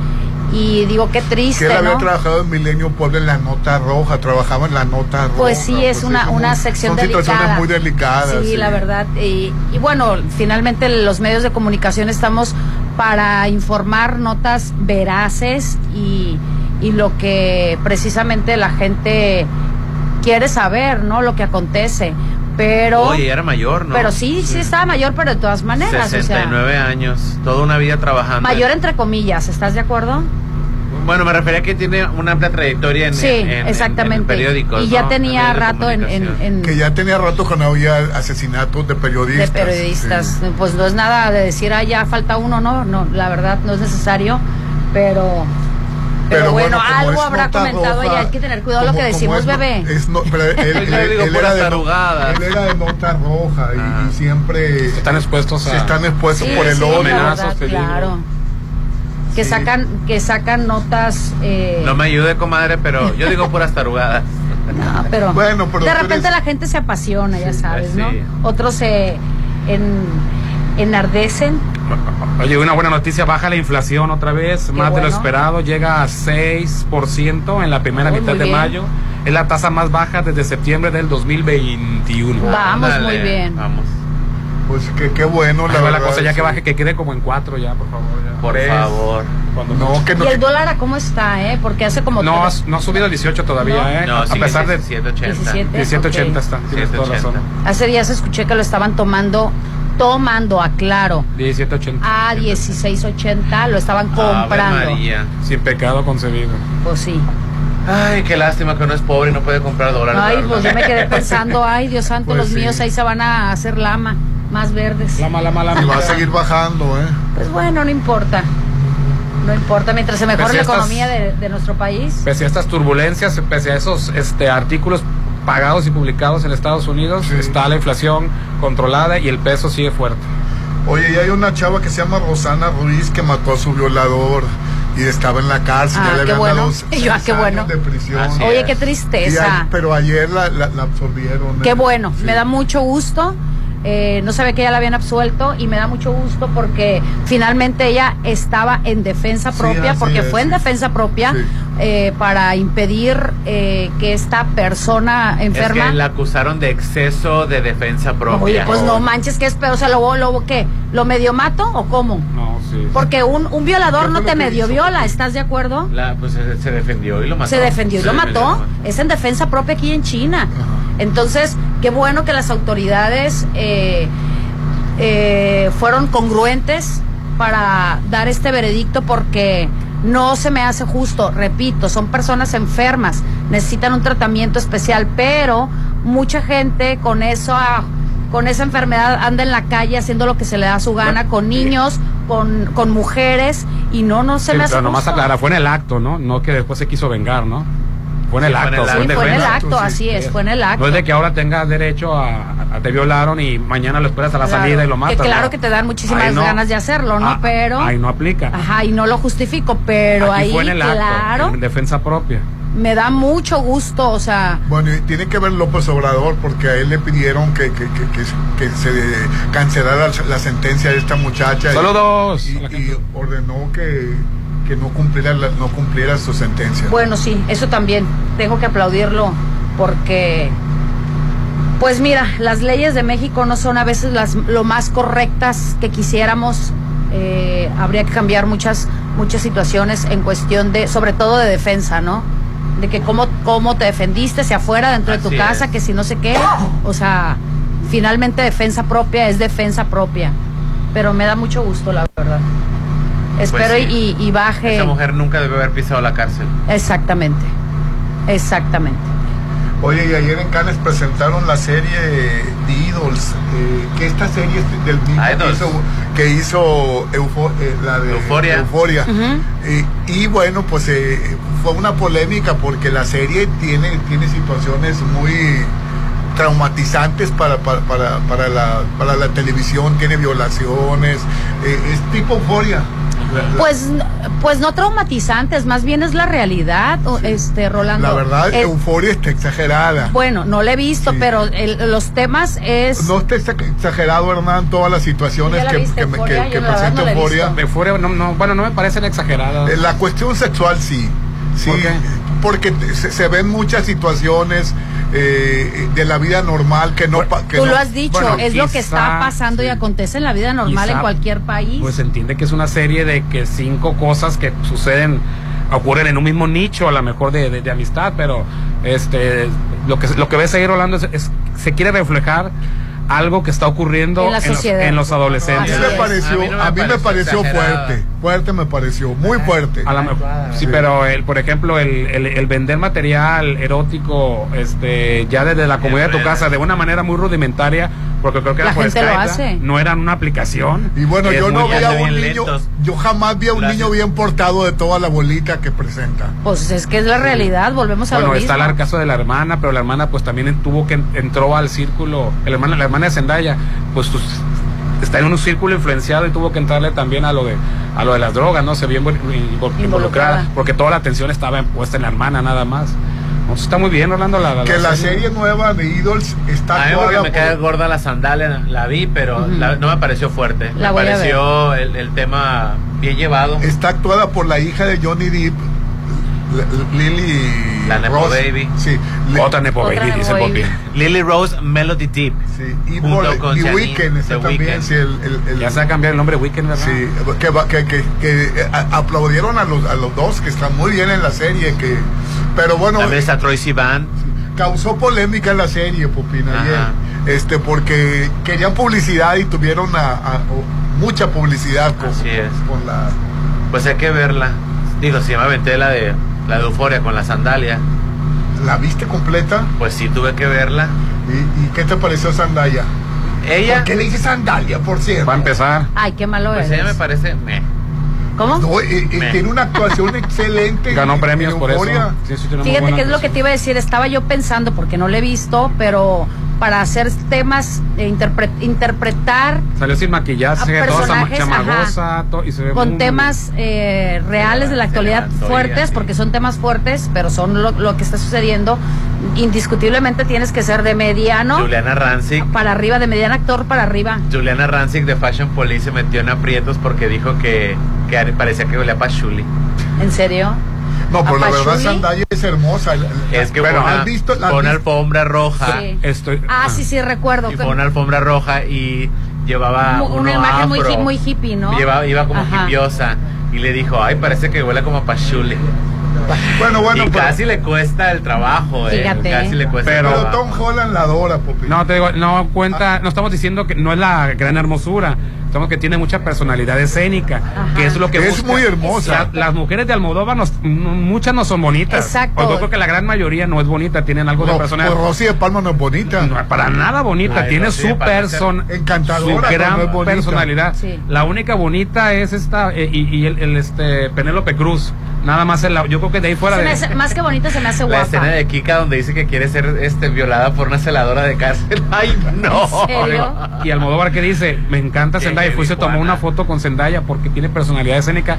y digo, qué Que triste, él había ¿no? trabajado en Milenio Puebla en la nota roja, trabajaba en la nota roja. Pues sí, es una, como- una sección Son delicada. situaciones muy delicadas. Sí, la verdad. Y, y bueno, finalmente los medios de comunicación estamos para informar notas veraces y, y lo que precisamente la gente quiere saber, ¿no? Lo que acontece. Pero, Oye, era mayor, ¿no? pero sí, sí estaba mayor, pero de todas maneras. o sea, 69 años, toda una vida trabajando. mayor entre comillas, ¿estás de acuerdo? Bueno, me refería a que tiene una amplia trayectoria en, sí, en- en- exactamente. en periódicos. y ya ¿no? tenía de rato en, en- comunicación. en- Que ya tenía rato que no había asesinatos de de periodistas. periodistas. Pues no es nada de decir, ah, ya falta uno, no, no, la verdad no es necesario, pero, pero, Pero bueno, algo habrá comentado roja, y hay que tener cuidado lo como- que como decimos, es no- bebé. es no- pero él, él- era de, no- él era de nota roja y- Ah. y, siempre Están expuestos a se están expuestos Sí, por el sí, odio. amenazas, claro. Que Sí. sacan, que sacan notas, eh, No me ayude, comadre, pero yo digo puras tarugadas. no, pero, Bueno, pero de repente eres- la gente se apasiona, ya sabes, ¿no? sí. Otros se en, enardecen. Oye, una buena noticia, baja la inflación otra vez, más de lo bueno. esperado, llega a 6% en la primera Muy, mitad de bien. mayo. Es la tasa más baja desde septiembre del 2021. Vamos, Ándale, muy bien. Vamos, Pues que qué bueno, la va verdad. la cosa, ya que sí. baje, que quede como en 4 ya, por favor. ya. por Tres, favor. cuando No, que no. Y el dólar, ¿a ¿cómo está, eh? Porque hace como... No, tres- ha- no ha subido a 18 todavía, No. ¿eh? No, a sigue pesar de 1780. 17. 1780 está, tienes toda la 1780. razón. Hace días escuché que lo estaban tomando, tomando, aclaro, 1780. a 16.80, lo estaban Ave comprando. María. Sin pecado concebido. Pues sí. Ay, qué lástima que uno es pobre y no puede comprar dólares. Ay, pues yo me quedé pensando, ay, Dios santo, Pues los sí. míos ahí se van a hacer lama, más verdes. La mala, mala, Y va a seguir bajando, ¿eh? Pues bueno, no importa. No importa, mientras se mejore la estas- economía de, de nuestro país. Pese a estas turbulencias, pese a esos este, artículos pagados y publicados en Estados Unidos, está la inflación controlada y el peso sigue fuerte. Oye, y hay una chava que se llama Rosana Ruiz que mató a su violador y estaba en la cárcel. ya Ah, le qué habían bueno. dado Y yo, ah, seis qué bueno. de prisión. Oye, qué Y tristeza. a- pero ayer la, la, la absolvieron. Qué ¿eh? bueno, Sí. me da mucho gusto. Eh, no sabía que ya la habían absuelto y me da mucho gusto porque finalmente ella estaba en defensa propia, porque es, fue en sí. defensa propia eh, para impedir eh, que esta persona Es enferma... que la acusaron de exceso de defensa propia. Oye, pues no manches, que es peor, o sea, lo, lo, ¿qué? ¿Lo medio mato o cómo? No, sí. Porque un, un violador ¿Qué no te medio hizo? viola, ¿estás de acuerdo? La- pues se, se defendió y lo mató. Se defendió y lo mató. Es en defensa propia aquí en China. Entonces, qué bueno que las autoridades eh, eh, fueron congruentes para dar este veredicto porque no se me hace justo, repito, son personas enfermas, necesitan un tratamiento especial, pero mucha gente con eso ah, con esa enfermedad anda en la calle haciendo lo que se le da su gana con niños, con, con mujeres y no no se Sí, me hace pero nomás aclara, fue en el acto, ¿no? No que después se quiso vengar, ¿no? Fue en el Sí, fue en acto. el Sí, fue en el acto, así es, fue en el acto. No es de que ahora tengas derecho a, a- te violaron y mañana lo esperas a la Claro, salida y lo matas. Que claro ¿no? que te dan muchísimas Ahí no. ganas de hacerlo, ¿no? Ah, pero. Ahí no aplica. Ajá, y no lo justifico, pero Aquí ahí, fue en el claro, acto, en defensa propia. me da mucho gusto, o sea. Bueno, y tiene que ver López Obrador porque a él le pidieron que, que, que, que- que se cancelara la sentencia de esta muchacha. y- Saludos. Y, y ordenó que, que no, cumpliera la- no cumpliera su sentencia. Bueno, sí, eso también tengo que aplaudirlo porque, pues mira, las leyes de México no son a veces las lo más correctas que quisiéramos. Eh, habría que cambiar muchas muchas situaciones en cuestión de, sobre todo de defensa, ¿no? De que cómo cómo te defendiste, si afuera, dentro de tu casa, es. que si no sé qué, o sea, finalmente defensa propia es defensa propia. Pero me da mucho gusto, la verdad. Espero Pues sí. y, y baje. Esa mujer nunca debe haber pisado la cárcel. Exactamente. Exactamente. Oye, y ayer en Cannes presentaron la serie The Idols, eh, que esta serie es del mismo que hizo, que hizo Eufo- eh, la de Euforia. Euforia. Eh, y bueno, pues eh, fue una polémica porque la serie tiene, tiene situaciones muy traumatizantes para, para, para, para la, para la televisión, tiene violaciones, eh, es tipo Euforia. Pues, pues no traumatizantes, más bien es la realidad, este Rolando. la verdad, Eh, Euforia está exagerada. bueno, no la he visto, pero el- los temas es. No está exa- exagerado, Hernán, todas las situaciones ¿Ya la que, viste, que, que- presenta no Euforia. No, no, bueno, no me parecen exageradas. La cuestión sexual sí. sí ¿Por qué? Porque se ven muchas situaciones eh, de la vida normal que no... que Tú no- lo has dicho, bueno, es lo que está pasando y acontece en la vida normal Quizá, en cualquier país. Pues se entiende que es una serie de que cinco cosas que suceden ocurren en un mismo nicho, a lo mejor de, de- de amistad, pero este lo que lo que ves ahí Rolando es, es- se quiere reflejar algo que está ocurriendo En la los, en los A mí adolescentes. me pareció, A mí no me a mí me pareció fuerte, fuerte me pareció, muy fuerte. A la mejor- sí, pero el, por ejemplo, el, el- el vender material erótico, este, ya desde la comunidad de tu casa, de una manera muy rudimentaria, porque creo que La era por gente lo Skype, hace. no era una aplicación. Y bueno, yo no vi a un niño, lentos. yo jamás vi a un Gracias. niño bien portado de toda la bolita que presenta. Pues es que es la realidad, volvemos a Bueno, lo está el caso de la hermana, pero la hermana pues también tuvo que entró al círculo, la hermana, la hermana de Zendaya, pues tus- está en un círculo influenciado y tuvo que entrarle también a lo de a lo de las drogas, no se vio invo- invo- involucrada, porque toda la atención estaba puesta en la hermana nada más. No, está muy bien, Orlando, la, la- Que la serie. serie nueva de Idols está A mí porque me por- cae gorda la sandalia, la vi, pero la- no me pareció fuerte. La me pareció el, el tema bien llevado. está actuada por la hija de Johnny Depp, Lily La Nepo Ross. Baby. Sí, Li- Otra Nepo Otra Baby, dice. Baby. Lily Rose Melody Deep. sí, y con y Janine, Weekend está The también, Weeknd. sí, el, el- el- Ya se va a cambiar el nombre Weekend, ¿verdad? Sí, que, que, que, que, eh, a- aplaudieron a los, a los dos que están muy bien en la serie, que pero bueno, También está Troy Sivan. causó polémica en la serie, Popina, ayer, este, porque querían publicidad y tuvieron a, a- mucha publicidad con, Así es. con la... Pues hay que verla. Digo, si me aventé la de la de Euforia con la sandalia, ¿La viste completa? pues sí tuve que verla. ¿Y, y qué te pareció Sandalia? Ella, ¿Por qué le dice Sandalia, por cierto? Va a empezar. Ay, qué malo pues eres. ella me parece, meh. ¿Cómo? No, y- y tiene una actuación excelente. Ganó premios por eso. Euphoria. Sí, sí, tiene muy Fíjate que es lo que te iba a decir. Estaba yo pensando, porque no lo he visto, pero para hacer temas, eh, interpre- interpretar Salió sin maquillaje, toda chamagosa, to- y se ve con muy- temas eh, reales de la actualidad fuertes, porque son temas fuertes, pero son lo, lo que está sucediendo. Indiscutiblemente tienes que ser de mediano Juliana Rancic. para arriba, de mediano actor para arriba. Juliana Rancic de Fashion Police se metió en aprietos porque dijo que, que parecía que olía a pachuli. ¿En serio? No, pero la verdad es hermosa. Es que una, ¿has visto? ¿La alfombra roja. Sí. Estoy, Ah, sí, sí, recuerdo. Y que- fue una alfombra roja y llevaba una imagen muy, afro. muy hippie, ¿no? Lleva- iba como Ajá. hipiosa. Y le dijo, ay, parece que huele como a pachuli. Bueno, bueno, y pero- casi le cuesta el trabajo, eh. Fíjate. Casi le cuesta Pero- el Pero trabajo. Tom Holland la adora, Popi. No, te digo, no cuenta, no estamos diciendo que no es la gran hermosura, que tiene mucha personalidad escénica, que es lo que Es busca. muy hermosa. La- las mujeres de Almodóvar, nos- muchas no son bonitas. Exacto. O yo creo que la gran mayoría no es bonita, tienen algo de personalidad. pues Rosy de Palma no es bonita. No, para nada bonita, Ay, tiene Rosy su person, encantadora, su gran no es bonita. personalidad. Sí. La única bonita es esta eh, y, y el, el, este Penélope Cruz. Nada más el- yo creo que de ahí fuera Se me de hace- más que bonita se me hace La guapa. escena de Kika donde dice que quiere ser este violada por una celadora de cárcel. Ay, no. ¿En serio? Y Almodóvar que dice, me encanta Que Zendaya, fue y se tomó una foto con Zendaya porque tiene personalidad escénica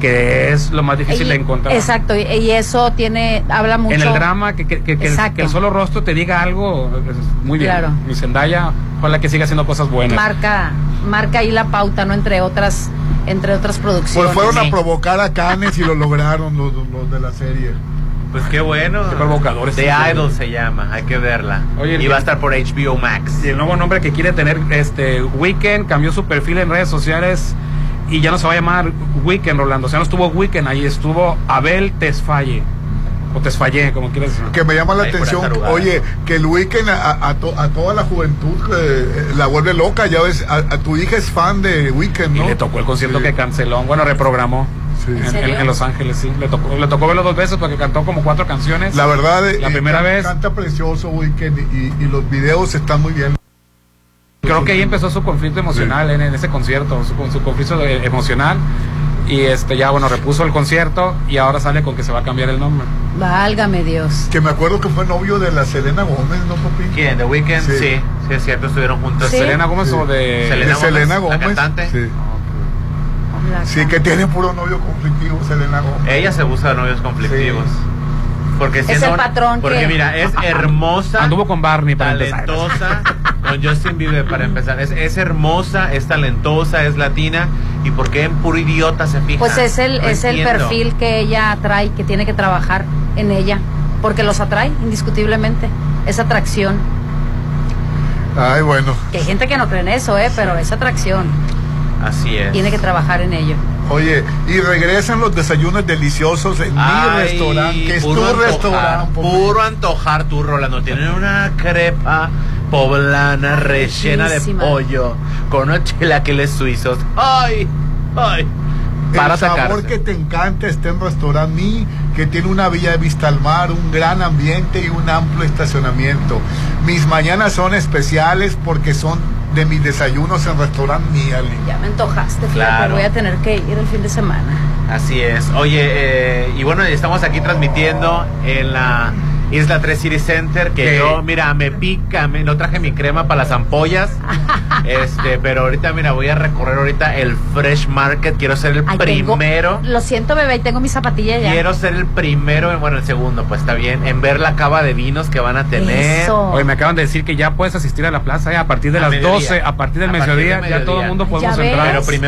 que es lo más difícil Y- de encontrar. Exacto, y, y eso tiene, habla mucho. En el drama, que, que, que- que el, que el solo rostro te diga algo, es muy bien. Claro. Mi Zendaya, ojalá que siga haciendo cosas buenas. marca, marca ahí la pauta, ¿no? Entre otras, entre otras producciones. Pues fueron a Sí. provocar a Canes y lo lograron los, los de la serie. Pues qué bueno. Qué provocadores. The Idol se llama, hay que verla. Oye, y va a estar por HBO Max. Y el nuevo nombre que quiere tener este Weekend cambió su perfil en redes sociales y ya no se va a llamar Weekend, Rolando. O sea, no estuvo Weekend, ahí estuvo Abel Tesfaye. O Tesfaye, como quieras decir. Que me llama la Ay, atención, oye, que el weekend a, a to- a toda la juventud eh, la vuelve loca. Ya ves, a, a tu hija es fan de Weekend, Y ¿no? le tocó el concierto Sí. que canceló, bueno, reprogramó. Sí. En, ¿En Los Ángeles, sí. Le tocó, le tocó verlo dos veces porque cantó como cuatro canciones. La verdad, La eh, primera can- vez. canta precioso Weekend y, y los videos están muy bien. Creo que ahí empezó su conflicto emocional en, en ese concierto, su, su conflicto emocional. Y este ya, bueno, repuso el concierto y ahora sale con que se va a cambiar el nombre. Válgame Dios. Que me acuerdo que fue novio de la Selena Gómez, ¿no, papi? ¿Quién? ¿The Weeknd? Sí. Sí. sí, es cierto, estuvieron juntos. Sí. ¿Selena Gómez Sí. o de.? Selena de Selena Gómez, Gómez. la cantante. Sí. La Sí, que tiene puro novio conflictivo, Selena Gómez. Ella se busca novios conflictivos. Porque Es siendo el una- patrón Porque que- mira, es hermosa. Anduvo con Barney para empezar. talentosa con Justin Bieber para empezar es, es hermosa es talentosa es latina y por qué en puro idiota se fija Pues es el, No es el perfil que ella atrae, que tiene que trabajar en ella, porque los atrae, indiscutiblemente. Esa atracción. Ay, bueno. Que hay gente que no cree en eso, ¿eh? Pero esa atracción. Así es Tiene que trabajar en ello. Oye, y regresan los desayunos deliciosos en mi restaurante, que es tu puro antojar, restaurante. Puro antojar tu Rolando tienen una crepa poblana rellena de pollo con unos chilaquiles suizos ay ay para el sabor sacarse que te encanta está en Restaurant Mi, que tiene una villa de vista al mar, un gran ambiente y un amplio estacionamiento. Mis mañanas son especiales porque son de mis desayunos en Restaurant Mi, Ali. Ya me antojaste, fíjate, Claro. voy a tener que ir el fin de semana. Así es. Oye, eh, y bueno, estamos aquí transmitiendo en la Isla 3 City Center, que ¿Qué? yo, mira, me pica, me, no traje mi crema para las ampollas, este, pero ahorita, mira, voy a recorrer ahorita el Fresh Market, quiero ser el Ay, tengo- primero. lo siento, bebé, y tengo mi zapatilla ya. Quiero ser el primero, bueno, el segundo, pues está bien, en ver la cava de vinos que van a tener. Eso. Oye, me acaban de decir que ya puedes asistir a la plaza eh, a partir de A las mediodía. 12, a partir del A partir mediodía, ya todo el mundo podemos entrar. Pero primero